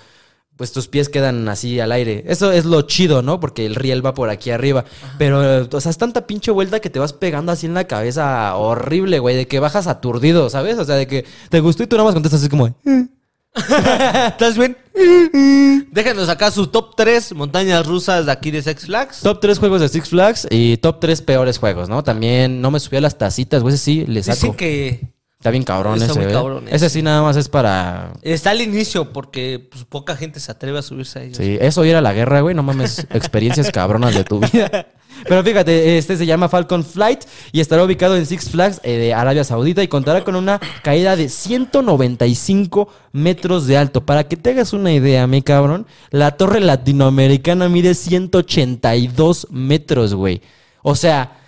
pues tus pies quedan así al aire. Eso es lo chido, ¿no? Porque el riel va por aquí arriba. Pero, o sea, es tanta pinche vuelta que te vas pegando así en la cabeza horrible, güey. De que bajas aturdido, ¿sabes? O sea, de que te gustó y tú nada más contestas así como... "Eh". ¿Estás bien? Déjenos acá sus top 3 montañas rusas de aquí de Sex Flags. Top 3 juegos de Six Flags y top 3 peores juegos, ¿no? También no me subí a las tacitas, güey. Sí, le saco. Dicen que Está bien cabrón Está ese, muy ¿eh? cabrón Ese ese. sí nada más es para... está al inicio porque pues, poca gente se atreve a subirse a ellos. Sí, eso ir a la guerra, güey, no mames, experiencias cabronas de tu vida. Pero fíjate, este se llama Falcon Flight y estará ubicado en Six Flags eh, de Arabia Saudita y contará con una caída de 195 metros de alto. Para que te hagas una idea, mi cabrón, la torre latinoamericana mide 182 metros, güey. O sea,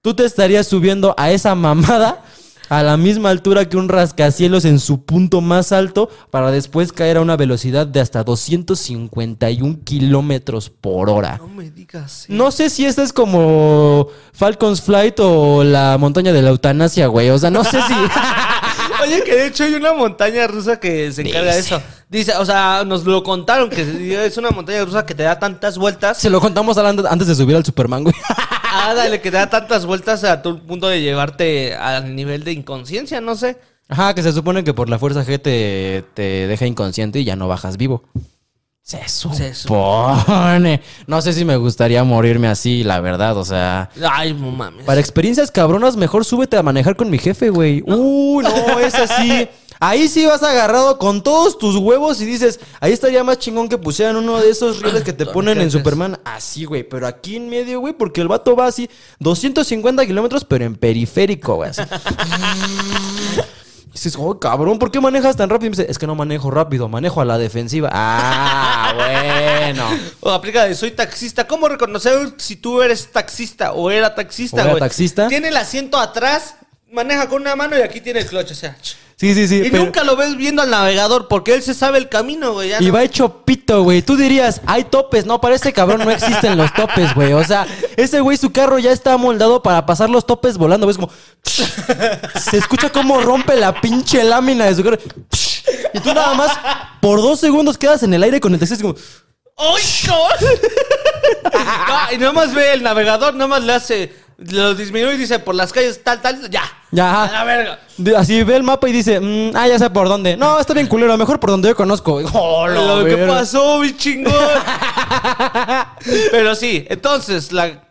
tú te estarías subiendo a esa mamada a la misma altura que un rascacielos en su punto más alto para después caer a una velocidad de hasta 251 kilómetros por hora. No me digas. sí. No sé si esta es como Falcon's Flight o la montaña de la eutanasia, güey. O sea, no sé si... Oye, que de hecho hay una montaña rusa que se encarga de eso. Dice, o sea, nos lo contaron que es una montaña rusa que te da tantas vueltas. Se lo contamos antes de subir al Superman, güey. Ah, dale, que te da tantas vueltas a tu punto de llevarte al nivel de inconsciencia, no sé. Ajá, que se supone que por la fuerza G te, te deja inconsciente y ya no bajas vivo. Se Se supone. No sé si me gustaría morirme así, la verdad, o sea. Ay, no mames. Para experiencias cabronas, mejor súbete a manejar con mi jefe, güey. Uy, no, es así. Ahí sí vas agarrado con todos tus huevos y dices, ahí estaría más chingón que pusieran uno de esos rieles que te ponen en. Superman. Así, güey. Pero aquí en medio, güey, porque el vato va así 250 kilómetros, pero en periférico, güey. Así. Y dices, oh, cabrón, ¿por qué manejas tan rápido? Y me dice, es que no manejo rápido, manejo a la defensiva. Ah, bueno. O aplica de soy taxista. ¿Cómo reconocer si tú eres taxista o era taxista, ¿O era güey? taxista? Tiene el asiento atrás, maneja con una mano y aquí tiene el clutch, o sea. Sí, sí, sí. Y pero- nunca lo ves viendo al navegador porque él se sabe el camino, güey. Y no- va hecho pito, güey. Tú dirías, hay topes. No, para ese cabrón no existen los topes, güey. O sea, ese güey, su carro ya está moldado para pasar los topes volando. ¿Ves como... Se escucha cómo rompe la pinche lámina de su carro. Y tú nada más, por dos segundos quedas en el aire con el taxi. como... ¡Ay, no! No, y nada más ve el navegador, nada más le hace, lo disminuye y dice por las calles tal, tal, ya. Ya. A la verga. Así ve el mapa y dice, "Mm, ah, ya sé por dónde. No, está bien culero, mejor por donde yo conozco. Oh, Lo que pasó, mi chingón. Pero sí, entonces, la.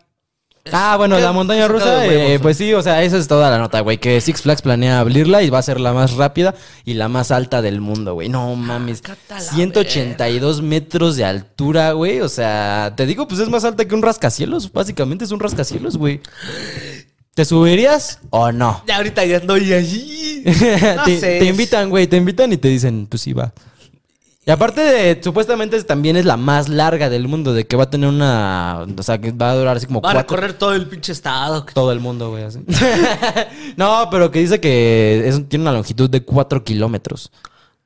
Ah, bueno, la montaña rusa, eh, güey. pues sí, o sea, esa es toda la nota, güey. Que Six Flags planea abrirla y va a ser la más rápida y la más alta del mundo, güey. No mames. Cata la 182 metros de altura, güey. O sea, te digo, pues es más alta que un rascacielos. Básicamente es un rascacielos, güey. ¿Te subirías o no? Ya ahorita ya estoy allí. No te, sé. te invitan, güey, te invitan y te dicen, pues sí, va. Y aparte de, supuestamente también es la más larga del mundo, de que va a tener una, o sea, que va a durar así como Va a cuatro, recorrer todo el pinche estado. todo el mundo, güey, así. no, pero que dice que es- tiene una longitud de 4 kilómetros.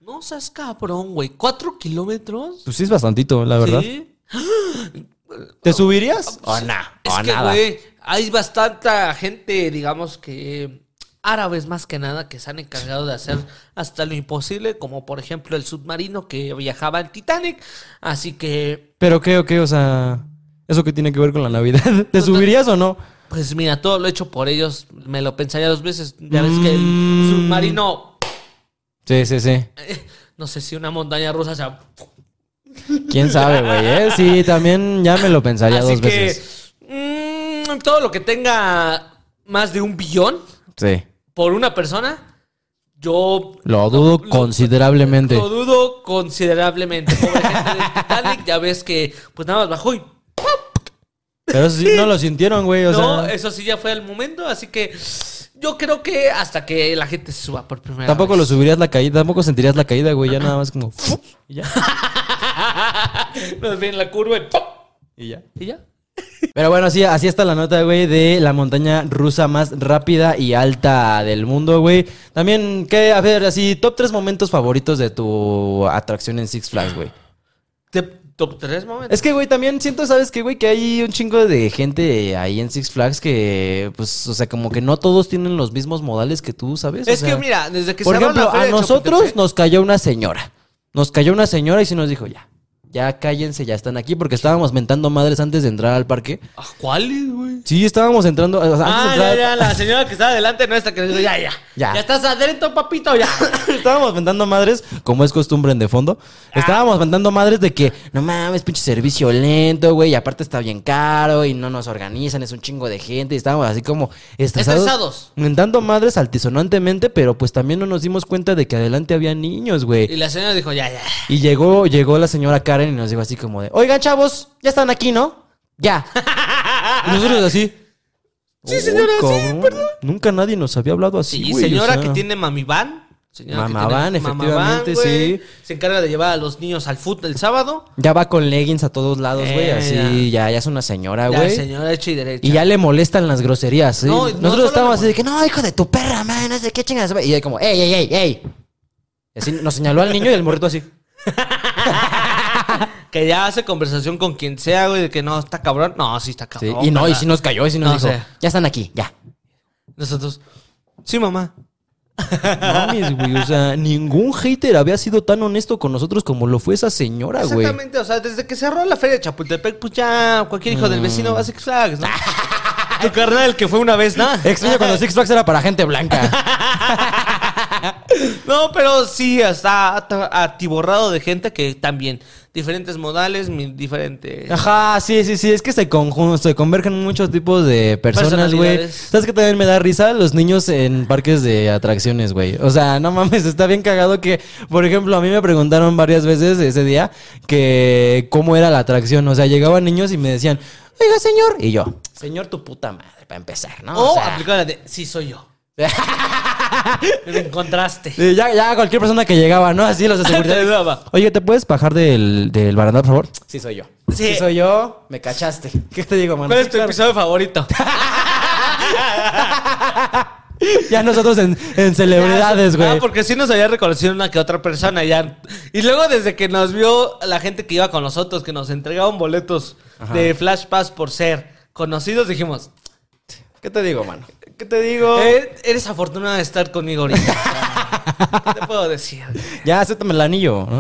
No seas cabrón, güey. ¿Cuatro kilómetros? Pues sí es bastantito, la verdad. Sí. ¿Te subirías? O no, Es o que, nada. güey, hay bastante gente, digamos que árabes más que nada, que se han encargado de hacer hasta lo imposible, como por ejemplo el submarino que viajaba en Titanic. Así que, Pero qué, o qué, o sea, ¿eso qué tiene que ver con la Navidad? ¿Te Pues, subirías o no? pues mira, todo lo hecho por ellos, me lo pensaría dos veces. Ya ves que el Mm. submarino, Sí, sí, sí. no sé si una montaña rusa, o sea, ¿Quién sabe, güey? eh? Sí, también ya me lo pensaría así dos que veces. mm, todo lo que tenga más de un billón Sí. Por una persona, yo Lo dudo Lo- considerablemente. Lo dudo considerablemente. Pobre gente del Titanic, ya ves que pues nada más bajó y Pero eso sí, no lo sintieron, güey. O no, sea, eso sí ya fue el momento, así que yo creo que hasta que la gente se suba por primera tampoco lo vez. subirías la caída, tampoco sentirías la caída, güey. Ya nada más como. Y ya. Nos viene la curva y. Y ya. Y ya. Pero bueno, sí, así está la nota, güey, de la montaña rusa más rápida y alta del mundo, güey. También, ¿qué? A ver, así, top tres momentos favoritos de tu atracción en Six Flags, güey. Top 3 momentos. Es que, güey, también siento, ¿sabes qué, güey? Que hay un chingo de gente ahí en Six Flags que, pues, o sea, como que no todos tienen los mismos modales que tú, ¿sabes? O Es sea, que mira, desde que Por ejemplo, la feria a nosotros nos cayó una señora. Nos cayó una señora y sí nos dijo, ya, ya cállense, ya están aquí, porque estábamos mentando madres antes de entrar al parque. ¿Ah, ¿Cuáles, güey? Sí, estábamos entrando, o sea, antes de Ah, entrar ya, ya, la señora que está adelante no está que digo, ya, ya, Ya. ya. estás adentro, papito, ya. Estábamos mentando madres, como es costumbre en de fondo. Estábamos mentando madres de que, no mames, pinche servicio lento, güey. Y aparte está bien caro y no nos organizan, es un chingo de gente. Y estábamos así como estresados. Estresados. Mentando madres altisonantemente, pero pues también no nos dimos cuenta de que adelante había niños, Y güey. la señora dijo, ya, ya. Y llegó, llegó la señora Karen y nos dijo así como de, oigan, chavos, ya están aquí, ¿no? Ya. Y nosotros así. Sí, "Uy, señora, sí, cabrón, Nunca nadie nos había hablado así, güey. o señora sea. que tiene mami van. Señora que tiene efectivamente, güey. sí. Se encarga de llevar a los niños al fútbol el sábado. Ya va con leggings a todos lados, güey. Eh, así, ya. ya, es una señora, Ya, güey. señora hecha y derecha. Y ya le molestan las groserías, ¿sí? No, no Nosotros solo estábamos así de que, no, hijo de tu perra, man, no sé qué chingas. Y ella como, ey, ey, ey, ey. Y así nos señaló al niño y el morrito así. Que ya hace conversación con quien sea, güey, de que no, está cabrón. No, sí está Sí, cabrón. y no, y sí nos cayó, y sí nos No dijo, sé. ya están aquí, ya. Nosotros, sí, mamá. Mames, güey, o sea, ningún hater había sido tan honesto con nosotros como lo fue esa señora, güey. Exactamente, o sea, desde que cerró la feria de Chapultepec, pues ya cualquier hijo del vecino va a Six Flags, ¿no? tu carnal que fue una vez, ¿no? Extraño cuando Six Flags era para gente blanca. No, pero sí, está atiborrado de gente que también, diferentes modales, diferentes... Ajá, sí, sí, sí. Es que se, conjun- se convergen muchos tipos de personas, güey. ¿Sabes qué también me da risa? Los niños en parques de atracciones, güey. O sea, no mames, está bien cagado que, por ejemplo, a mí me preguntaron varias veces ese día que cómo era la atracción. O sea, llegaban niños y me decían, oiga, señor. Y yo, señor, tu puta madre, para empezar, ¿no? o O sea, de, sí, soy yo. Me encontraste. Sí, ya, ya cualquier persona que llegaba, ¿no? Así los de seguridad. Oye, ¿te puedes bajar del, del barandal, por favor? Sí, soy yo. Sí. Sí. soy yo. Me cachaste. ¿Qué te digo, mano? ¿Cuál es tu claro. episodio favorito? Ya nosotros en, en celebridades, Ah, güey. porque sí nos había reconocido una que otra persona ya. Y luego desde que nos vio la gente que iba con nosotros, que nos entregaban boletos de Flash Pass por ser conocidos, dijimos, ¿Qué te digo, mano? ¿Qué te digo? "Eh, eres afortunado de estar conmigo ahorita. ¿Qué te puedo decir? Ya, acéptame el anillo, ¿no?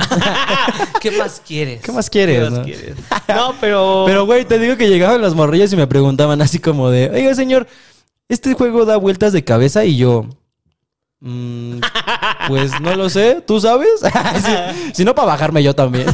¿Qué más quieres? ¿Qué más quieres, ¿Qué más no? quieres? No, pero... Pero, güey, te digo que llegaban las morrillas y me preguntaban así como de, oiga, señor, ¿este juego da vueltas de cabeza? Y yo, "Mm, pues no lo sé, ¿tú sabes? Si no, para bajarme yo también.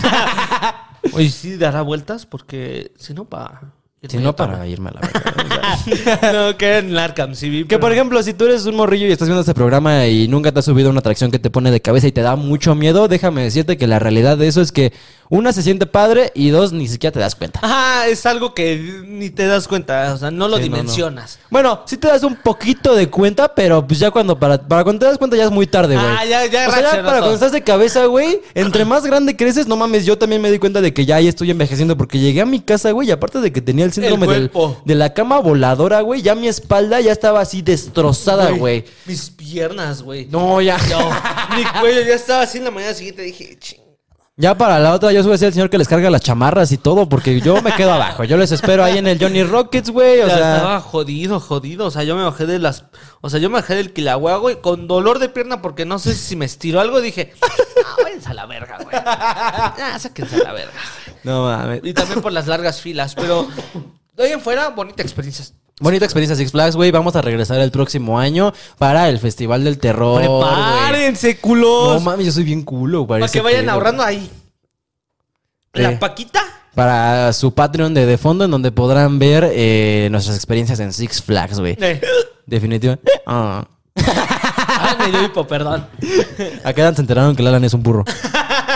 Oye, sí dará vueltas porque si no, para... si no, para irme a la verga. o sea. no, que en Arkham sí Que por ejemplo, si tú eres un morrillo y estás viendo este programa y nunca te has subido a una atracción que te pone de cabeza y te da mucho miedo, déjame decirte que la realidad de eso es que una se siente padre y dos ni siquiera te das cuenta. Ajá, es algo que ni te das cuenta, o sea, no lo Sí, no, no. dimensionas. Bueno, sí te das un poquito de cuenta, pero pues ya cuando para, para cuando te das cuenta ya es muy tarde, güey. Ah, ya- ya O sea, ya para todo. cuando estás de cabeza, güey, entre más grande creces, no mames, yo también me di cuenta de que ya ahí estoy envejeciendo porque llegué a mi casa, güey, y aparte de que tenía el síndrome del- de la cama voladora, güey, ya mi espalda ya estaba así destrozada, güey. Mis piernas, güey. No, ya. No, mi cuello ya estaba así en la mañana siguiente. Dije, ching. Ya para la otra yo soy así el señor que les carga las chamarras y todo, porque yo me quedo abajo. Yo les espero ahí en el Johnny Rockets, güey. O Ya sea, estaba jodido, jodido. O sea, yo me bajé de las. O sea, yo me bajé del Kilauea, güey, con dolor de pierna porque no sé si me estiró algo. Dije, ah, váyanse a la verga, güey. Ah, sáquense a la verga. no mames. Y también por las largas filas. Pero de ahí en fuera, bonita experiencia. Bonita experiencia Six Flags, güey. Vamos a regresar el próximo año para el Festival del Terror. güey. Prepárense, culos. No mames, yo soy bien culo. Para, para que vayan pedo. ahorrando ahí. La paquita. Para su Patreon de, de fondo, en donde podrán ver eh, nuestras experiencias en Six Flags, güey. Eh. Definitivamente. Ah. Ay, me dio hipo, perdón. Acá se enteraron que Lalan es un burro.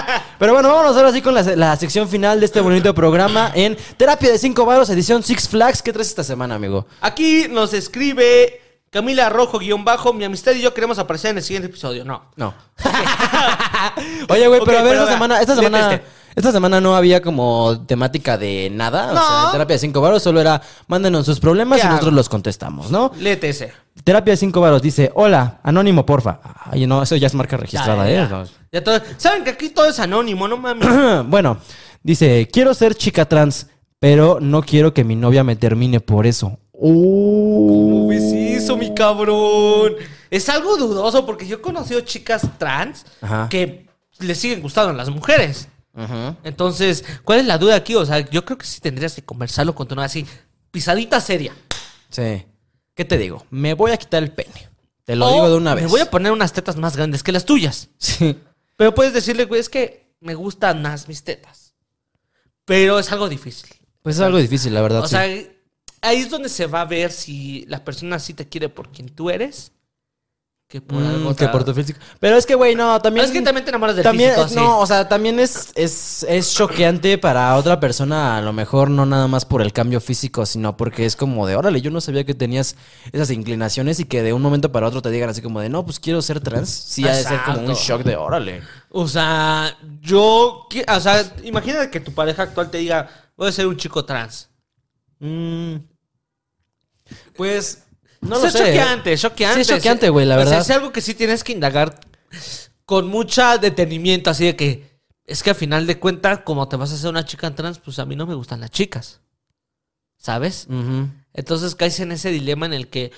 Pero bueno, vámonos ahora sí con la, la sección final de este bonito programa en Terapia de 5 Varos, edición Six Flags. ¿Qué traes esta semana, amigo? Aquí nos escribe Camila Rojo guion bajo. Mi amistad y yo queremos aparecer en el siguiente episodio. No. No. Oye, güey, pero a ver, esta semana, esta semana. Esta semana no había como temática de nada. O No. sea, en terapia de 5 varos solo era mándenos sus problemas ¿Qué y nosotros los contestamos, ¿no? Léete ese. Terapia de 5 varos dice, hola, anónimo, porfa. Ay, no, eso ya es marca registrada, Ya, ¿eh? ya. No. Ya todo- Saben que aquí todo es anónimo, no mames. bueno, dice, quiero ser chica trans, pero no quiero que mi novia me termine por eso. Uh. ¿Cómo ves eso, mi cabrón? Es algo dudoso porque yo he conocido chicas trans Ajá. que le siguen gustando a las mujeres. Entonces, ¿cuál es la duda aquí? O sea, yo creo que sí tendrías que conversarlo con tu novia así, pisadita seria. Sí. ¿Qué te digo? Me voy a quitar el pene. Te lo O digo de una vez. Me voy a poner unas tetas más grandes que las tuyas. Sí. Pero puedes decirle, güey, es que me gustan más mis tetas. Pero es algo difícil. Pues es algo difícil, la verdad. O sí. sea, ahí es donde se va a ver si la persona sí te quiere por quien tú eres. Que por Mm, algo que por tu físico. Pero es que, güey, no, también. es que también te enamoras del también, físico, es- sí. No, o sea, también es, es, es choqueante para otra persona, a lo mejor no nada más por el cambio físico, sino porque es como de, órale, yo no sabía que tenías esas inclinaciones y que de un momento para otro te digan así como de, no, pues quiero ser trans. Sí, ha de ser como un shock de, órale. O sea, yo... O sea, imagínate que tu pareja actual te diga, voy a ser un chico trans. Mm. Pues, no lo sea, sé. es choqueante, choqueante. Sí, es choqueante, güey, la O sea, verdad. es algo que sí tienes que indagar con mucha detenimiento, así de que... Es que a final de cuentas, como te vas a hacer una chica trans, pues a mí no me gustan las chicas. ¿Sabes? Entonces caes en ese dilema en el que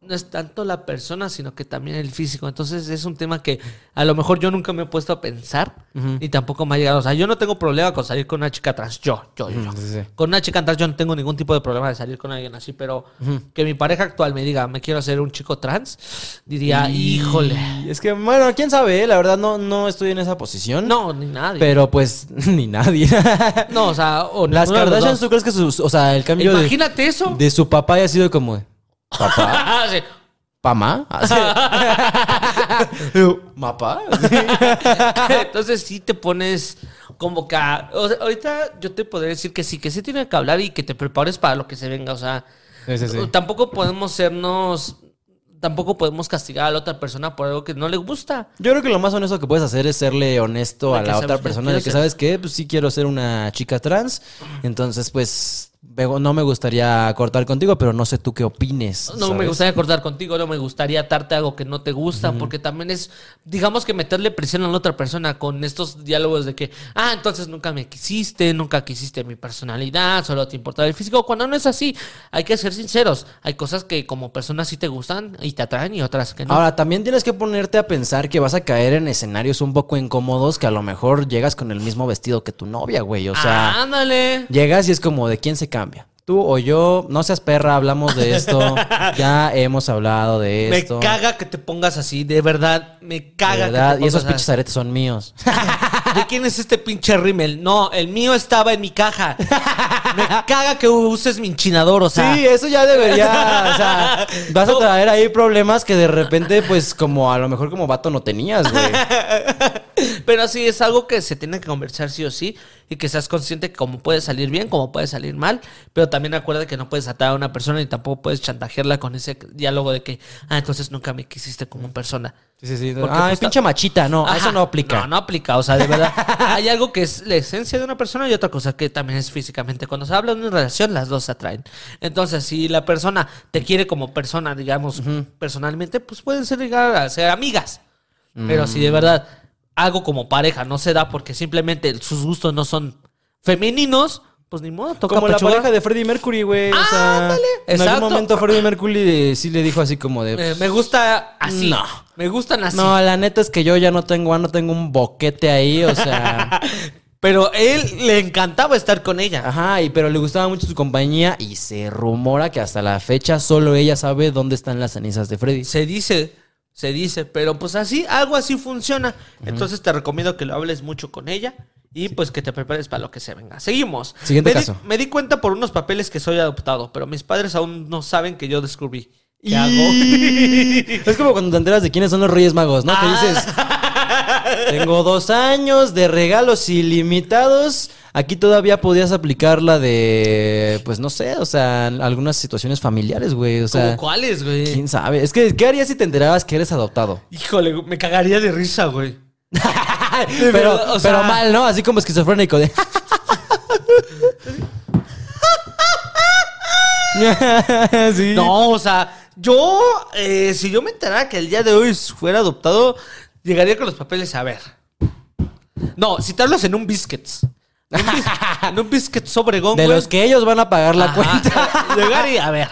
no es tanto la persona, sino que también el físico. Entonces es un tema que a lo mejor yo nunca me he puesto a pensar y tampoco me ha llegado. O sea, yo no tengo problema con salir con una chica trans. Yo, yo, yo. yo. sí, sí. Con una chica trans yo no tengo ningún tipo de problema de salir con alguien así, pero que mi pareja actual me diga, me quiero hacer un chico trans, diría, híjole. Y es que, bueno, quién sabe, ¿eh? la verdad no, no estoy en esa posición. No, ni nadie. Pero pues, ni nadie. no, o sea, o Las dos. ¿tú crees que sus, o sea, el cambio de, Imagínate eso. de su papá haya sido como, ¿papá? Sí. ¿Pamá? ¿Mapá? Entonces sí te pones como que... a- o sea, ahorita yo te podría decir que sí, que sí tiene que hablar y que te prepares para lo que se venga. O sea, Sí, sí, sí. tampoco podemos sernos... Tampoco podemos castigar a la otra persona por algo que no le gusta. Yo creo que lo más honesto que puedes hacer es serle honesto De a la otra persona de que ser. sabes que pues sí quiero ser una chica trans, entonces pues no me gustaría cortar contigo, pero no sé tú qué opines. No me gustaría acordar contigo, no me gustaría atarte algo que no te gusta, porque también es, digamos que meterle presión a la otra persona con estos diálogos de que, ah, entonces nunca me quisiste, nunca quisiste mi personalidad, solo te importaba el físico, cuando no es así, hay que ser sinceros, hay cosas que como personas sí te gustan y te atraen y otras que no. Ahora, también tienes que ponerte a pensar que vas a caer en escenarios un poco incómodos que a lo mejor llegas con el mismo vestido que tu novia, güey. O sea, ándale. llegas y es como de quién se cambia. Tú o yo, no seas perra, hablamos de esto. ya hemos hablado de Me esto. caga que te pongas así, de verdad, me caga De verdad, que te y esos pinches aretes son míos. ¿De quién es este pinche rímel? No, el mío estaba en mi caja. Me caga que uses mi enchinador, o sea. Sí, eso ya debería, o sea, vas a traer ahí problemas que de repente, pues, como a lo mejor como vato no tenías, güey. Pero sí, es algo que se tiene que conversar sí o sí y que seas consciente que como puede salir bien, como puede salir mal, pero también acuerda que no puedes atar a una persona y tampoco puedes chantajearla con ese diálogo de que, ah, entonces nunca me quisiste como persona. Sí, sí, sí. Porque, ah, pues, es pinche machita, no, Ajá. eso no aplica. No, no aplica, o sea, de verdad. hay algo que es la esencia de una persona y otra cosa que también es físicamente. Cuando se habla de una relación, las dos se atraen. Entonces, si la persona te quiere como persona, digamos, personalmente, pues pueden ser, llegar a ser amigas. Pero si Mm. de verdad algo como pareja no se da porque simplemente sus gustos no son femeninos, pues ni modo, toca Como la pareja de Freddie Mercury, güey. o Ah, sea, ándale, en exacto. algún momento Freddie Mercury sí le dijo así como de... Eh, me gusta así. No. Me gustan así. No, la neta es que yo ya no tengo, no tengo un boquete ahí, o sea... Pero él le encantaba estar con ella. Ajá, y pero le gustaba mucho su compañía y se rumora que hasta la fecha solo ella sabe dónde están las cenizas de Freddy. Se dice, se dice, pero pues así, algo así funciona. Entonces te recomiendo que lo hables mucho con ella y pues que te prepares para lo que se venga. Seguimos. Siguiente me di- caso. me di cuenta por unos papeles que soy adoptado, pero mis padres aún no saben que yo descubrí. ¿Qué Y- hago? Es como cuando te enteras de quiénes son los Reyes Magos, ¿no? Ah. Que dices, tengo dos años de regalos ilimitados. Aquí todavía podías aplicar la de, pues no sé, o sea, algunas situaciones familiares, güey. O sea, ¿Cómo cuáles, güey? quién sabe. Es que, ¿qué harías si te enterabas que eres adoptado? Híjole, me cagaría de risa, güey. pero, verdad, o sea- pero mal, ¿no? Así como esquizofrénico de. sí. No, o sea, yo, eh, si yo me enterara que el día de hoy fuera adoptado, llegaría con los papeles a ver. No, si te hablas en un biscuits. En un, bis- en un biscuits Obregón, De güey. los que ellos van a pagar la Ajá, cuenta. Llegar y a ver.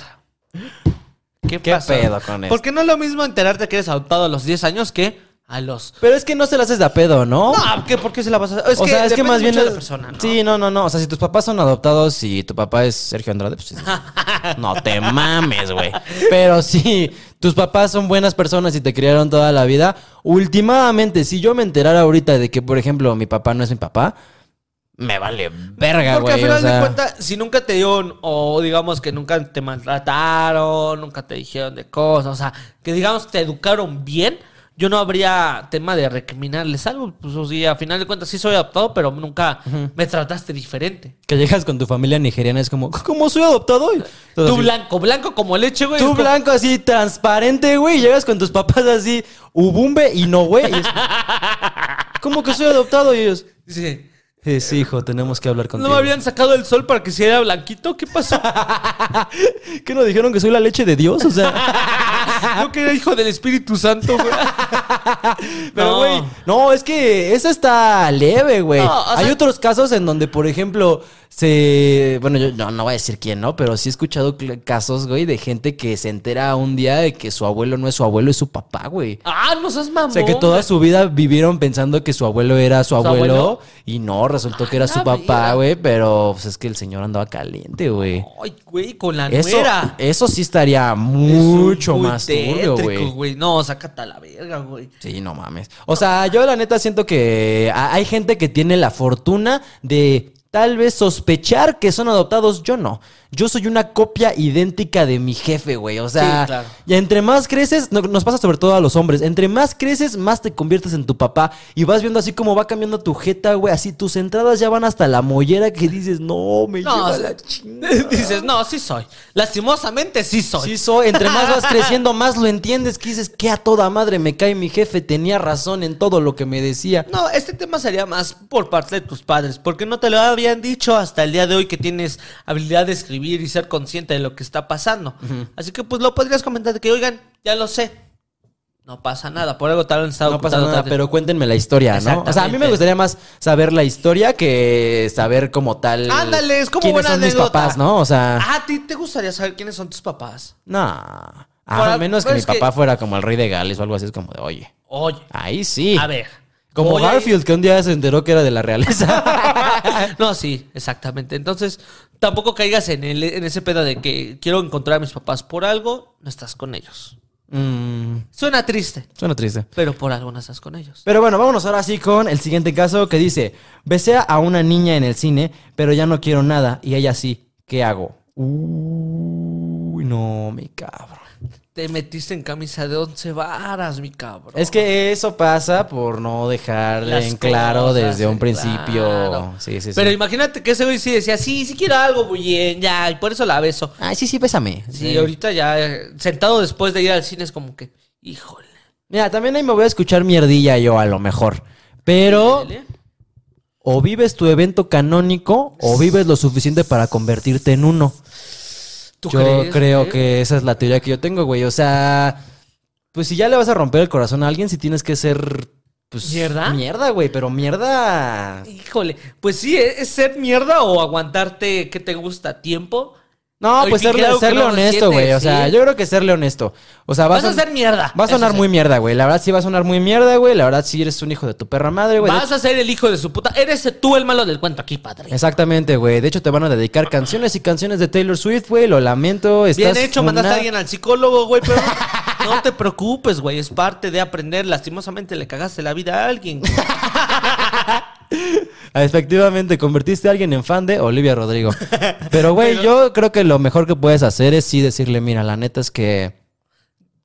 ¿Qué, ¿Qué pasa? pedo con esto? Porque no es lo mismo enterarte que eres adoptado a los 10 años que a los. Pero es que no se la haces de a pedo, ¿no? No, ¿qué? ¿por qué se la vas a Es o sea, es que depende más bien. mucho de es- la persona, ¿no? Sí, no, no, no. O sea, si tus papás son adoptados y tu papá es Sergio Andrade, pues. no te mames, güey. Pero si tus papás son buenas personas y te criaron toda la vida, últimamente, si yo me enterara ahorita de que, por ejemplo, mi papá no es mi papá, me vale verga, Porque güey. al final o sea, de cuentas, si nunca te dieron, o digamos que nunca te maltrataron, nunca te dijeron de cosas, o sea, que digamos te educaron bien, yo no habría tema de recriminarles algo. Pues, o sea, al final de cuentas sí soy adoptado, pero nunca me trataste diferente. Que llegas con tu familia nigeriana, es como, ¿cómo soy adoptado? Y Tú así. blanco, blanco como leche, güey. Tú como- blanco así, transparente, güey, y llegas con tus papás así, ubumbe y no, güey. y es- ¿Cómo que soy adoptado? Y ellos, Dice, "Eh, sí, hijo, tenemos que hablar ¿no contigo. me habían sacado el sol para que se era blanquito? ¿Qué pasó? ¿Qué no dijeron que soy la leche de Dios? O sea, Yo que era hijo del Espíritu Santo, güey. Pero, No. güey, no. es que eso está leve, güey. No, o Hay otros casos en donde, por ejemplo, se. Bueno, yo no, no voy a decir quién, ¿no? Pero sí he escuchado casos, güey, de gente que se entera un día de que su abuelo no es su abuelo, es su papá, güey. Ah, no seas mamón. O sea, que toda su vida vivieron pensando que su abuelo era su abuelo, abuelo? y no, resultó que era su papá, güey, pero pues es que el señor andaba caliente, güey. Ay, güey, con la Eso, nuera. eso sí estaría Es mucho muy más turbio, güey. No, sácate a la verga, güey. Sí, no mames. O sea, yo la neta siento que hay gente que tiene la fortuna de tal vez sospechar que son adoptados. Yo no. Yo soy una copia idéntica de mi jefe, güey. O sea, Sí, claro. y entre más creces, no- nos pasa sobre todo a los hombres, entre más creces, más te conviertes en tu papá. Y vas viendo así como va cambiando tu jeta, güey. Así tus entradas ya van hasta la mollera que dices, no, me No, lleva o sea, la chingada. Dices, no, sí soy. Lastimosamente sí soy. Sí, soy. Entre más vas creciendo, más lo entiendes. Que dices, que a toda madre me cae mi jefe. Tenía razón en todo lo que me decía. No, este tema sería más por parte de tus padres, porque no te lo habían dicho hasta el día de hoy que tienes habilidad de escribir y ser consciente de lo que está pasando. Así que pues lo podrías comentar de que, oigan, ya lo sé. No pasa nada, por algo tal vez estaba No pasa nada, pero cuéntenme la historia, ¿no? O sea, a mí me gustaría más saber la historia que saber como tal. Ándale, es como quiénes buena son mis anécdota. papás, ¿no? O sea, Ah, ¿a ti te gustaría saber quiénes son tus papás? no. A Ahora, menos que mi que- papá fuera como el rey de Gales o algo así, es como de, oye, Oye, ahí sí. a ver. Como voy Garfield, que un día se enteró que era de la realeza. no, sí, exactamente. Entonces, tampoco caigas en, el- en ese pedo de que quiero encontrar a mis papás por algo, no estás con ellos. Mm, Suena triste, suena triste. pero por algo no estás con ellos. Pero bueno, vámonos ahora sí con el siguiente caso que dice: Besé a una niña en el cine, pero ya no quiero nada. Y ella sí, ¿qué hago? Uy, no, mi cabrón. Te metiste en camisa de once varas, mi cabrón. Es que eso pasa por no dejarle Las en claro cosas desde un en principio. claro. Sí, sí, sí. Pero imagínate que ese güey sí decía, sí, sí quiero algo, muy bien, ya, y por eso la beso. Ay, sí, sí, bésame. Sí, ahorita ya, eh, sentado después de ir al cine, es como que, híjole. Mira, también ahí me voy a escuchar mierdilla yo a lo mejor. Pero o vives tu evento canónico o vives lo suficiente para convertirte en uno. ¿Tú yo crees, creo que esa es la teoría que yo tengo, güey. O sea, pues si ya le vas a romper el corazón a alguien, si tienes que ser... Pues, ¿Mierda? Mierda, güey, pero mierda... Híjole, pues sí, ¿es es ser mierda o aguantarte que te gusta tiempo? No, pues serle, honesto, güey. O sea, ¿sí? yo creo que serle honesto. O sea, vas, Vas a ser mierda. Va a sonar muy mierda, güey. La verdad sí va a sonar muy mierda, güey. La verdad sí eres un hijo de tu perra madre, güey. Vas a ser el hijo de su puta. Eres tú el malo del cuento aquí, padre. Exactamente, güey. De hecho, te van a dedicar canciones y canciones de Taylor Swift, güey. Lo lamento. Estás Bien hecho, mandaste a alguien al psicólogo, güey, pero no te preocupes, güey. Es parte de aprender. Lastimosamente le cagaste la vida a alguien. Ah, Efectivamente, convertiste a alguien en fan de Olivia Rodrigo. Pero, güey, yo creo que lo mejor que puedes hacer es sí decirle, mira, la neta es que...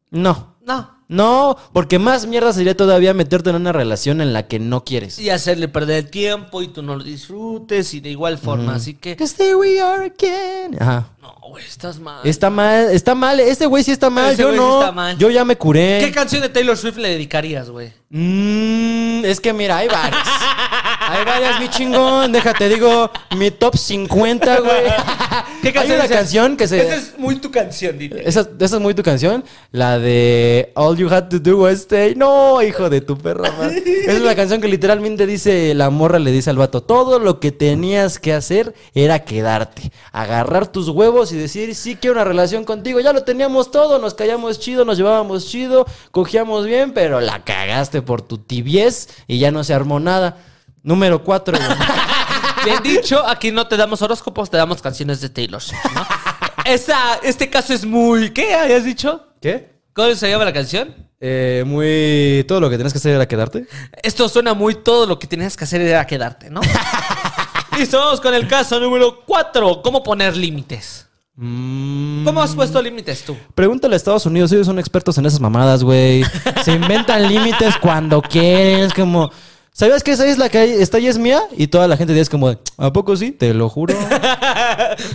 No. No. No, porque más mierda sería todavía meterte en una relación en la que no quieres. Y hacerle perder el tiempo y tú no lo disfrutes y de igual forma. Así que. There we are again. Ajá. No, güey, estás mal. Está mal, está mal. Este güey sí está mal. Ese yo sí no. está mal. Yo ya me curé. ¿Qué canción de Taylor Swift le dedicarías, güey? Mm, es que mira, hay varias. hay varias, mi chingón. Déjate, digo, mi top 50, güey. ¿Qué Hay una dices? canción que se. Esa es muy tu canción, dile. Esa, esa es muy tu canción. La de All You Had to Do Was Stay. No, hijo de tu perra madre. Es una canción que literalmente dice: La morra le dice al vato: Todo lo que tenías que hacer era quedarte. Agarrar tus huevos y decir: Sí, quiero una relación contigo. Ya lo teníamos todo. Nos callamos chido, nos llevábamos chido, cogíamos bien, pero la cagaste por tu tibiez y ya no se armó nada. Número 4. Bien dicho, aquí no te damos horóscopos, te damos canciones de Taylor Swift, ¿no? Esa, este caso es muy... ¿Qué habías dicho? ¿Qué? ¿Cómo se llama la canción? Eh, muy. Todo lo que tenías que hacer era quedarte. Esto suena muy todo lo que tenías que hacer era quedarte, ¿no? Listo, vamos con el caso número 4. ¿Cómo poner límites? Mm. ¿Cómo has puesto límites tú? Pregúntale a Estados Unidos, ellos son expertos en esas mamadas, güey. Se inventan límites cuando quieren, es como... ¿Sabías que esa isla que hay- está ahí es mía? Y toda la gente dice como, ¿a poco sí? Te lo juro.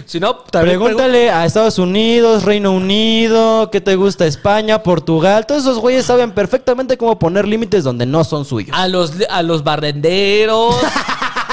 Si no, también Pregúntale a Estados Unidos, Reino Unido, ¿qué te gusta? España, Portugal. Todos esos güeyes saben perfectamente cómo poner límites donde no son suyos. A los, a los barrenderos,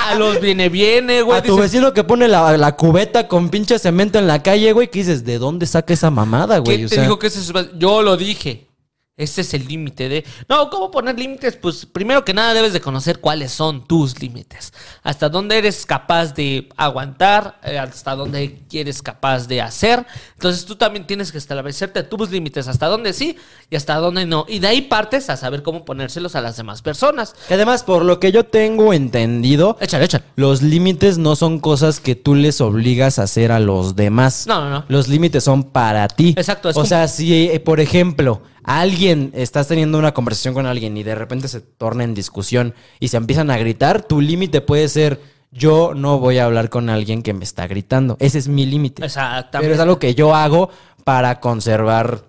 A los viene, viene, güey. a tu vecino que pone la, la cubeta con pinche cemento en la calle, güey, que dices, ¿de dónde saca esa mamada, güey? ¿Quién O te sea, dijo que ese es Yo lo dije. Ese es el límite de... No, ¿cómo poner límites? Pues primero que nada debes de conocer cuáles son tus límites. Hasta dónde eres capaz de aguantar, eh, hasta dónde eres capaz de hacer. Entonces tú también tienes que establecerte tus límites, hasta dónde sí y hasta dónde no. Y de ahí partes a saber cómo ponérselos a las demás personas. que además, por lo que yo tengo entendido, Échale, échale. los límites no son cosas que tú les obligas a hacer a los demás. No, no, no. Los límites son para ti. Exacto, es O como- sea, si, eh, por ejemplo, alguien, estás teniendo una conversación con alguien y de repente se torna en discusión y se empiezan a gritar, tu límite puede ser, yo no voy a hablar con alguien que me está gritando. Ese es mi límite. Exactamente. Pero es algo que yo hago para conservar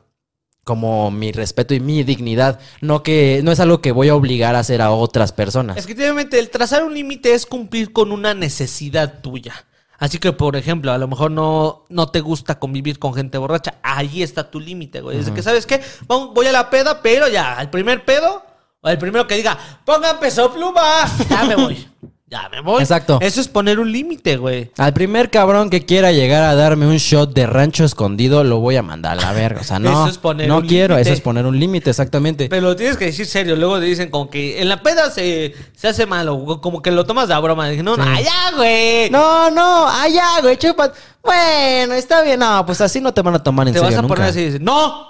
como mi respeto y mi dignidad. No que, no es algo que voy a obligar a hacer a otras personas. Efectivamente, el trazar un límite es cumplir con una necesidad tuya. Así que, por ejemplo, a lo mejor no, no te gusta convivir con gente borracha. Ahí está tu límite, güey. Desde que, ¿sabes qué? Voy a la peda, pero ya, al primer pedo, o el primero que diga, pongan peso pluma, ya me voy. Ya me voy. Exacto. Eso es poner un límite, güey. Al primer cabrón que quiera llegar a darme un shot de rancho escondido, lo voy a mandar a la verga. O sea, no, Eso es poner no un quiero, eso es poner un límite, exactamente. Pero lo tienes que decir serio. Luego te dicen como que en la peda se, se hace malo. Como que lo tomas de broma. Dije, no, no, Sí. ya, güey. No, no, allá, güey, chupa. Bueno, está bien. No, pues así no te van a tomar en te serio vas a nunca. poner así y dices, ¡no!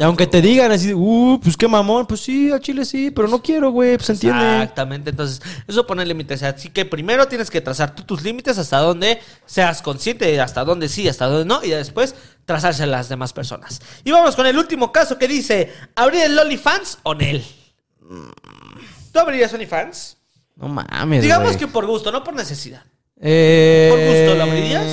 Y aunque te digan así, uh, pues qué mamón, pues sí, al chile sí, pero no quiero, güey, pues se entiende. Exactamente, entonces eso pone límites. Así que primero tienes que trazar tú tus límites hasta donde seas consciente de hasta dónde sí, hasta dónde no, y después trazarse a las demás personas. Y vamos con el último caso que dice: ¿abrir el OnlyFans o Nel? ¿Tú abrirías OnlyFans? No mames, Digamos güey. que por gusto, no por necesidad. Eh, ¿Por gusto lo abrirías?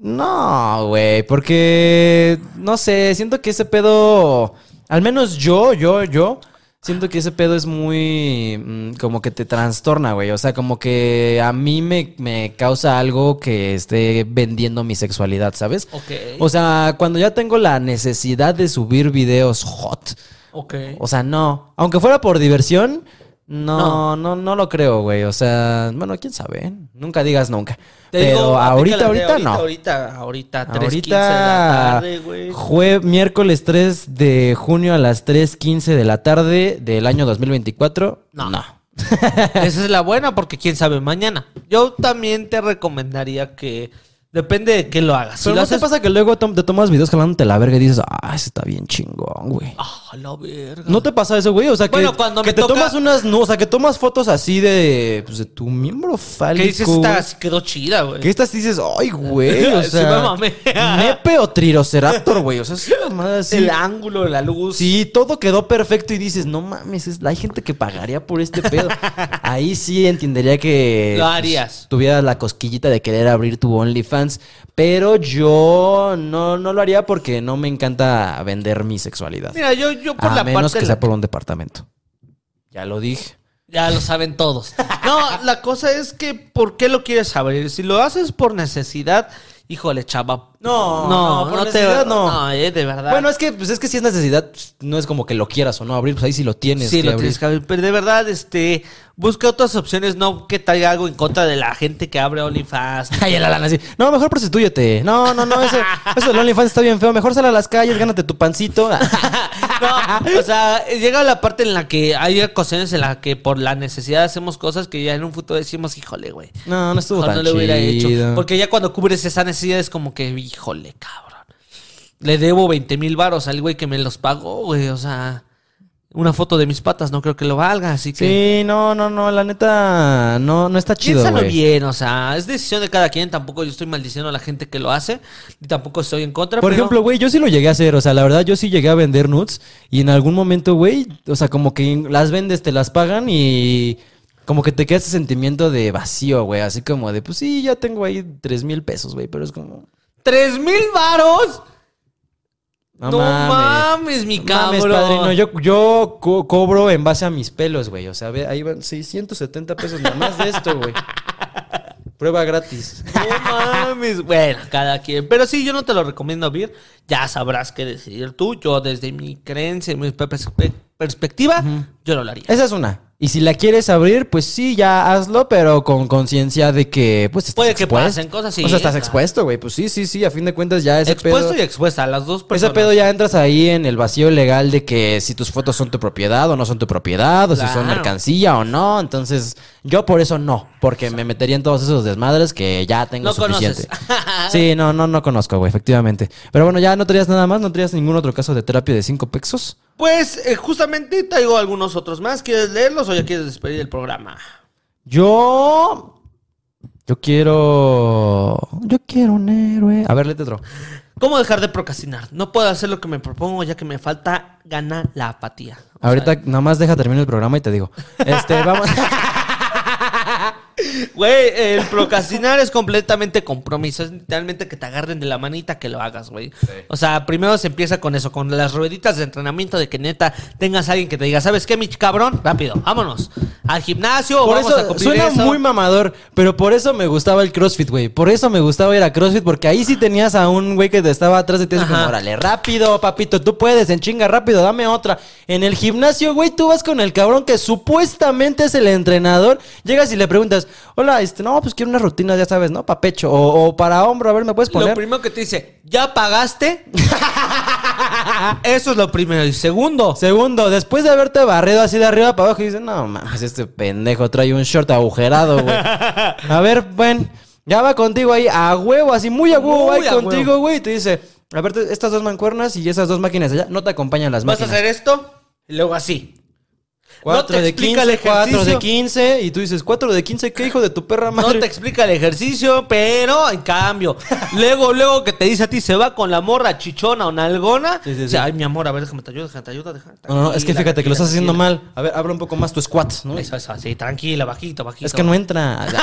No, güey, porque no sé, siento que ese pedo, al menos yo, yo, yo, siento que ese pedo es muy mm, como que te trastorna, güey. O sea, como que a mí me, me causa algo que esté vendiendo mi sexualidad, ¿sabes? Ok. O sea, cuando ya tengo la necesidad de subir videos hot, Ok. o sea, no. Aunque fuera por diversión, no, no, no, lo creo, güey. O sea, bueno, quién sabe. Nunca digas nunca. Te Pero digo, ahorita, de ahorita, no. Ahorita, ahorita, 3.15 de la Ahorita, tarde, güey. jue- miércoles 3 de junio a las 3.15 de la tarde del año 2024. No. No. Esa es la buena porque quién sabe mañana. Yo también te recomendaría que depende de qué lo hagas. Si Pero lo no te pasa que luego te tomas videos jalándote la verga y dices, ah, ese está bien chingón, güey. Ah, la verga. ¿No te pasa eso, güey? O sea, que, Bueno, cuando que me te toca- tomas unas, no, o sea, que tomas fotos así de, pues, de tu miembro fálico. ¿Qué dices? Esta sí quedó chida, güey. Que estas dices, ay, güey, o Sí sea, me mamé. nepe o triroceraptor, güey, o sea, mamada así. El ángulo, la luz. Sí, todo quedó perfecto y dices, no mames, es- hay gente que pagaría por este pedo. Ahí sí entendería que Lo pues, harías. tuvieras la cosquillita de querer abrir tu OnlyFans, pero yo no, no lo haría porque no me encanta vender mi sexualidad. Mira, yo, yo por a la menos parte. que la sea por un departamento. Ya lo dije. Ya lo saben todos. No, la cosa es que, ¿por qué lo quieres abrir? Si lo haces por necesidad, híjole, chava. No, no, por te- necesidad no. No, eh, de verdad. Bueno, es que, pues es que si es necesidad, pues, no es como que lo quieras o no abrir, pues ahí sí lo tienes. Sí, que lo abrir. tienes que abrir. Pero de verdad, este, busca otras opciones, no que traiga algo en contra de la gente que abre OnlyFans. Ay, el Alan así. No, mejor prostituyete. No, no, no, eso, eso del OnlyFans está bien feo. Mejor sal a las calles, gánate tu pancito. No, o sea, llega la parte en la que hay ocasiones en la que por la necesidad hacemos cosas que ya en un futuro decimos, híjole, güey. No, no estuvo tan no lo hubiera chido. hecho. Porque ya cuando cubres esa necesidad es como que, híjole, cabrón. Le debo 20 mil varos al güey que me los pagó, güey. O sea, una foto de mis patas no creo que lo valga, así que... Sí, no, no, no, la neta, no, no está chido, Piénsalo güey. bien, o sea, es decisión de cada quien. Tampoco yo estoy maldiciendo a la gente que lo hace. Y tampoco estoy en contra. Por pero- ejemplo, güey, yo sí lo llegué a hacer, o sea, la verdad yo sí llegué a vender nudes y en algún momento, güey, o sea, como que las vendes, te las pagan y como que te queda ese sentimiento de vacío, güey, así como de, pues sí, ya tengo ahí tres mil pesos, güey, pero es como... ¡Tres mil varos! No, No, mames. mames, mi No cabrón. mames, padrino, yo, yo co- cobro en base a mis pelos, güey, o sea, ve, ahí van 670 pesos nada más de esto, güey. Prueba gratis. No mames. Bueno, cada quien. Pero sí, yo no te lo recomiendo abrir. Ya sabrás qué decidir tú. Yo, desde mi creencia y mi perspe- perspectiva, yo no lo haría. Esa es una. Y si la quieres abrir, pues sí, ya hazlo, pero con conciencia de que, pues, estás Puede que expuesto. pasen cosas, sí, O sea, estás expuesto, güey. Pues sí, sí, sí. A fin de cuentas ya ese Expuesto pedo... y expuesta, las dos personas. Ese pedo ya entras ahí en el vacío legal de que si tus fotos son tu propiedad o no son tu propiedad, o si son mercancía o no. Entonces, yo por eso no, porque me metería en todos esos desmadres que ya tengo No suficiente. conoces. Sí, no, no, no conozco, güey, efectivamente. Pero bueno, ya no traías nada más, no traías ningún otro caso de terapia de cinco pesos. Pues eh, justamente traigo algunos otros más. ¿Quieres leerlos o ya quieres despedir el programa? Yo. Yo quiero. Yo quiero un héroe. A ver, léete otro. ¿Cómo dejar de procrastinar? No puedo hacer lo que me propongo ya que me falta gana la apatía. O Ahorita sea, nada más deja terminar el programa y te digo. Este, vamos. Güey, el procrastinar es completamente compromiso. Es literalmente que te agarren de la manita que lo hagas, güey. O sea, primero se empieza con eso, con las rueditas de entrenamiento de que neta tengas a alguien que te diga, ¿sabes qué, mi cabrón? Rápido, vámonos. Al gimnasio, Por vamos a eso cumplir suena eso. muy mamador, pero por eso me gustaba el CrossFit, güey. Por eso me gustaba ir a CrossFit, porque ahí sí tenías a un güey que te estaba atrás de ti, como, órale, rápido, papito, tú puedes, en chinga, rápido, dame otra. En el gimnasio, güey, tú vas con el cabrón que supuestamente es el entrenador, llegas y le preguntas, hola, este, no, pues quiero una rutina, ya sabes, ¿no? Para pecho o, o para hombro, a ver, ¿me puedes Lo poner? primero que te dice, ¿ya pagaste? eso es lo primero. Y segundo, Segundo, después de haberte barrido así de arriba para abajo, y dices, no mames, este pendejo trae un short agujerado, güey. A ver, ven, ya va contigo ahí, a huevo, así muy a huevo, va contigo, güey. Y te dice, a ver, estas dos mancuernas y esas dos máquinas allá, no te acompañan las vas a máquinas. hacer esto y luego así. Cuatro no te de explica 15, el cuatro de ejercicio. 15, y tú dices, cuatro de 15, ¿qué hijo de tu perra No madre? te explica el ejercicio, pero en cambio, luego, luego que te dice a ti, se va con la morra chichona o nalgona. Sí, sí, sí. Dice, Ay, mi amor, a ver, déjame te ayudo, déjame te ayudo, déjame. No, no, es que fíjate que lo estás haciendo tranquila, mal. A ver, abra un poco más tu squat, ¿no? Eso, eso, así, tranquila, bajito, bajito. Es que no entra.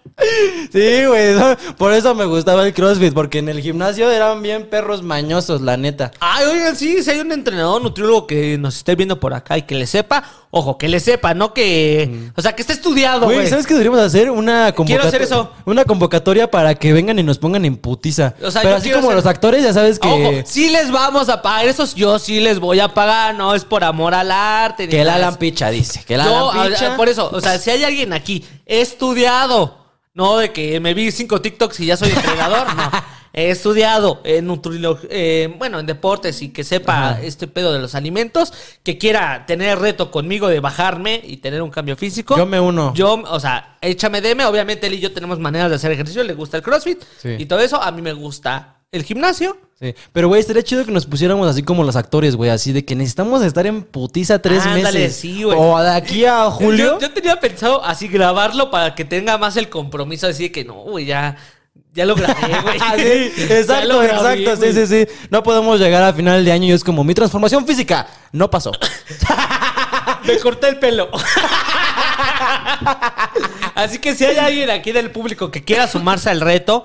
Sí, güey. Por eso me gustaba el CrossFit, porque en el gimnasio eran bien perros mañosos, la neta. Ay, oigan, sí, si hay un entrenador nutriólogo que nos esté viendo por acá y que le sepa, ojo, que le sepa, no que. O sea, que esté estudiado, Güey. ¿sabes qué deberíamos hacer? Una convocatoria. hacer eso. Una convocatoria para que vengan y nos pongan en putiza. O sea, Pero así quiero como hacer- los actores, ya sabes que. Ojo, sí les vamos a pagar, esos yo sí les voy a pagar, no es por amor al arte. ni que el nada de Alan eso. Picha dice. Que el Yo, Alan Picha. a- por eso, o sea, si hay alguien aquí estudiado, no de que me vi cinco TikToks y ya soy entrenador, no. He estudiado en nutriología, bueno, en deportes y que sepa este pedo de los alimentos, que quiera tener reto conmigo de bajarme y tener un cambio físico. Yo me uno. Yo, o sea, échame DM. Obviamente él y yo tenemos maneras de hacer ejercicio. Le gusta el CrossFit Sí. y todo eso. A mí me gusta el gimnasio. Sí. Pero, güey, estaría chido que nos pusiéramos así como los actores, güey. Así de que necesitamos estar en putiza tres Ándale, meses. sí, güey. O de aquí a julio. Yo, yo tenía pensado así grabarlo para que tenga más el compromiso. Así de que no, güey, ya, ya lo grabé, güey. Ah, sí, exacto, grabé, exacto, sí, sí, sí. No podemos llegar a final de año y es como mi transformación física no pasó. Me corté el pelo. Así que si hay alguien aquí del público que quiera sumarse al reto,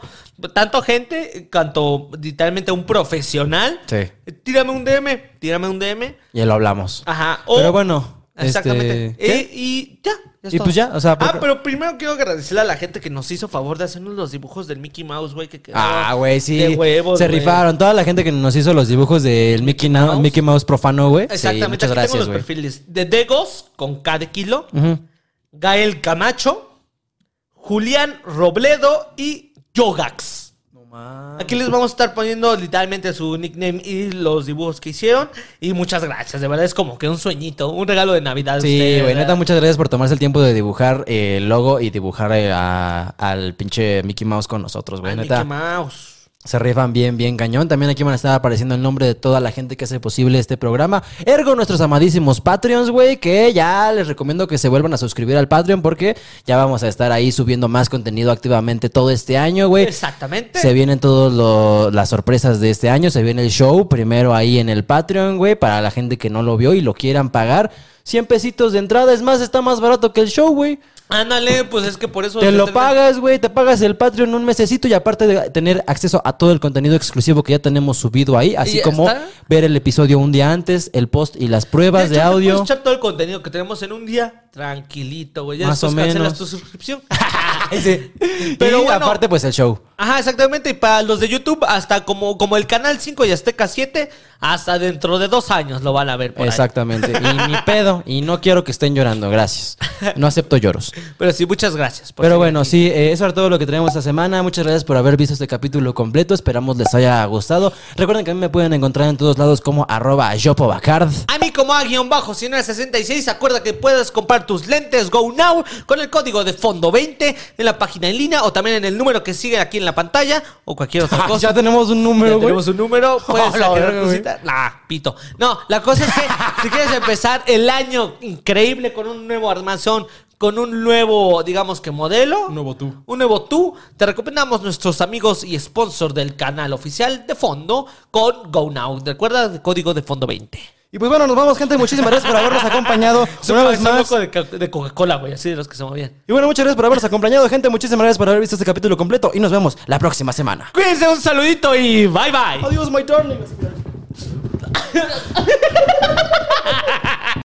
tanto gente, cuanto literalmente un profesional, Sí. tírame un DM, tírame un DM. Ya lo hablamos. Ajá. o- Pero bueno, Exactamente. este, ¿qué? Eh, y ya. Y todo. pues ya, o sea, Ah, pero primero quiero agradecerle a la gente que nos hizo favor de hacernos los dibujos del Mickey Mouse, güey, que Ah, güey, sí. De huevos, Se güey. rifaron. Toda la gente que nos hizo los dibujos del Mickey, Mouse, Mouse. Mickey Mouse profano, güey. Sí, Exactamente. muchas Aquí gracias, tengo los güey. perfiles de Degos, con K de kilo. Gael Camacho, Julián Robledo y Yogax. Aquí les vamos a estar poniendo literalmente su nickname y los dibujos que hicieron. Y muchas gracias. De verdad es como que un sueñito, un regalo de Navidad. Sí, güey, neta, muchas gracias por tomarse el tiempo de dibujar eh, el logo y dibujar eh, a- al pinche Mickey Mouse con nosotros, güey. Neta, Mickey Mouse. Se rifan bien, bien cañón. También aquí van a estar apareciendo el nombre de toda la gente que hace posible este programa. Ergo, nuestros amadísimos Patreons, güey, que ya les recomiendo que se vuelvan a suscribir al Patreon porque ya vamos a estar ahí subiendo más contenido activamente todo este año, güey. Exactamente. Se vienen todas las sorpresas de este año. Se viene el show primero ahí en el Patreon, güey, para la gente que no lo vio y lo quieran pagar. 100 pesitos de entrada. Es más, está más barato que el show, güey. Ándale, pues es que por eso. Te lo pagas, güey, te pagas el Patreon un mesecito y aparte de tener acceso a todo el contenido exclusivo que ya tenemos subido ahí, así como está. ver el episodio un día antes, el post y las pruebas de, hecho, te audio. puedes echar todo el contenido que tenemos en un día tranquilito, güey. Ya Más o cancelas menos. tu suscripción. Sí. Pero y bueno. aparte, pues el show. Ajá, exactamente. Y para los de YouTube, hasta como, como el Canal 5 y Azteca 7, hasta dentro de dos años lo van a ver por ahí. Exactamente. Y ni pedo. Y no quiero que estén llorando. Gracias. No acepto lloros. Pero sí, muchas gracias. por Pero bueno, aquí. sí, eh, eso era todo lo que tenemos esta semana. Muchas gracias por haber visto este capítulo completo. Esperamos les haya gustado. Recuerden que a mí me pueden encontrar en todos lados como arroba yopobacard. A mí como A-66, acuerda que puedes comprar tus lentes Go Now con el código de fondo 20 en la página en línea o también en el número que sigue aquí en la pantalla o cualquier otra cosa. ya tenemos un número, Ya güey. tenemos un número, puedes Oh, sacar tu cita. Nah, pito. No, la cosa es que si quieres empezar el año increíble con un nuevo armazón, con un nuevo, digamos que modelo. Un nuevo tú. Un nuevo tú. Te recomendamos nuestros amigos y sponsor del canal oficial de fondo con Go Now. Recuerda el código de fondo 20. Y pues bueno, nos vamos, gente. Muchísimas gracias por habernos acompañado una vez un más. de, ca- de Coca-Cola, güey, así de los que se movían. Y bueno, muchas gracias por habernos acompañado, gente. Muchísimas gracias por haber visto este capítulo completo. Y nos vemos la próxima semana. Cuídense, un saludito y bye bye. Adiós, my darling.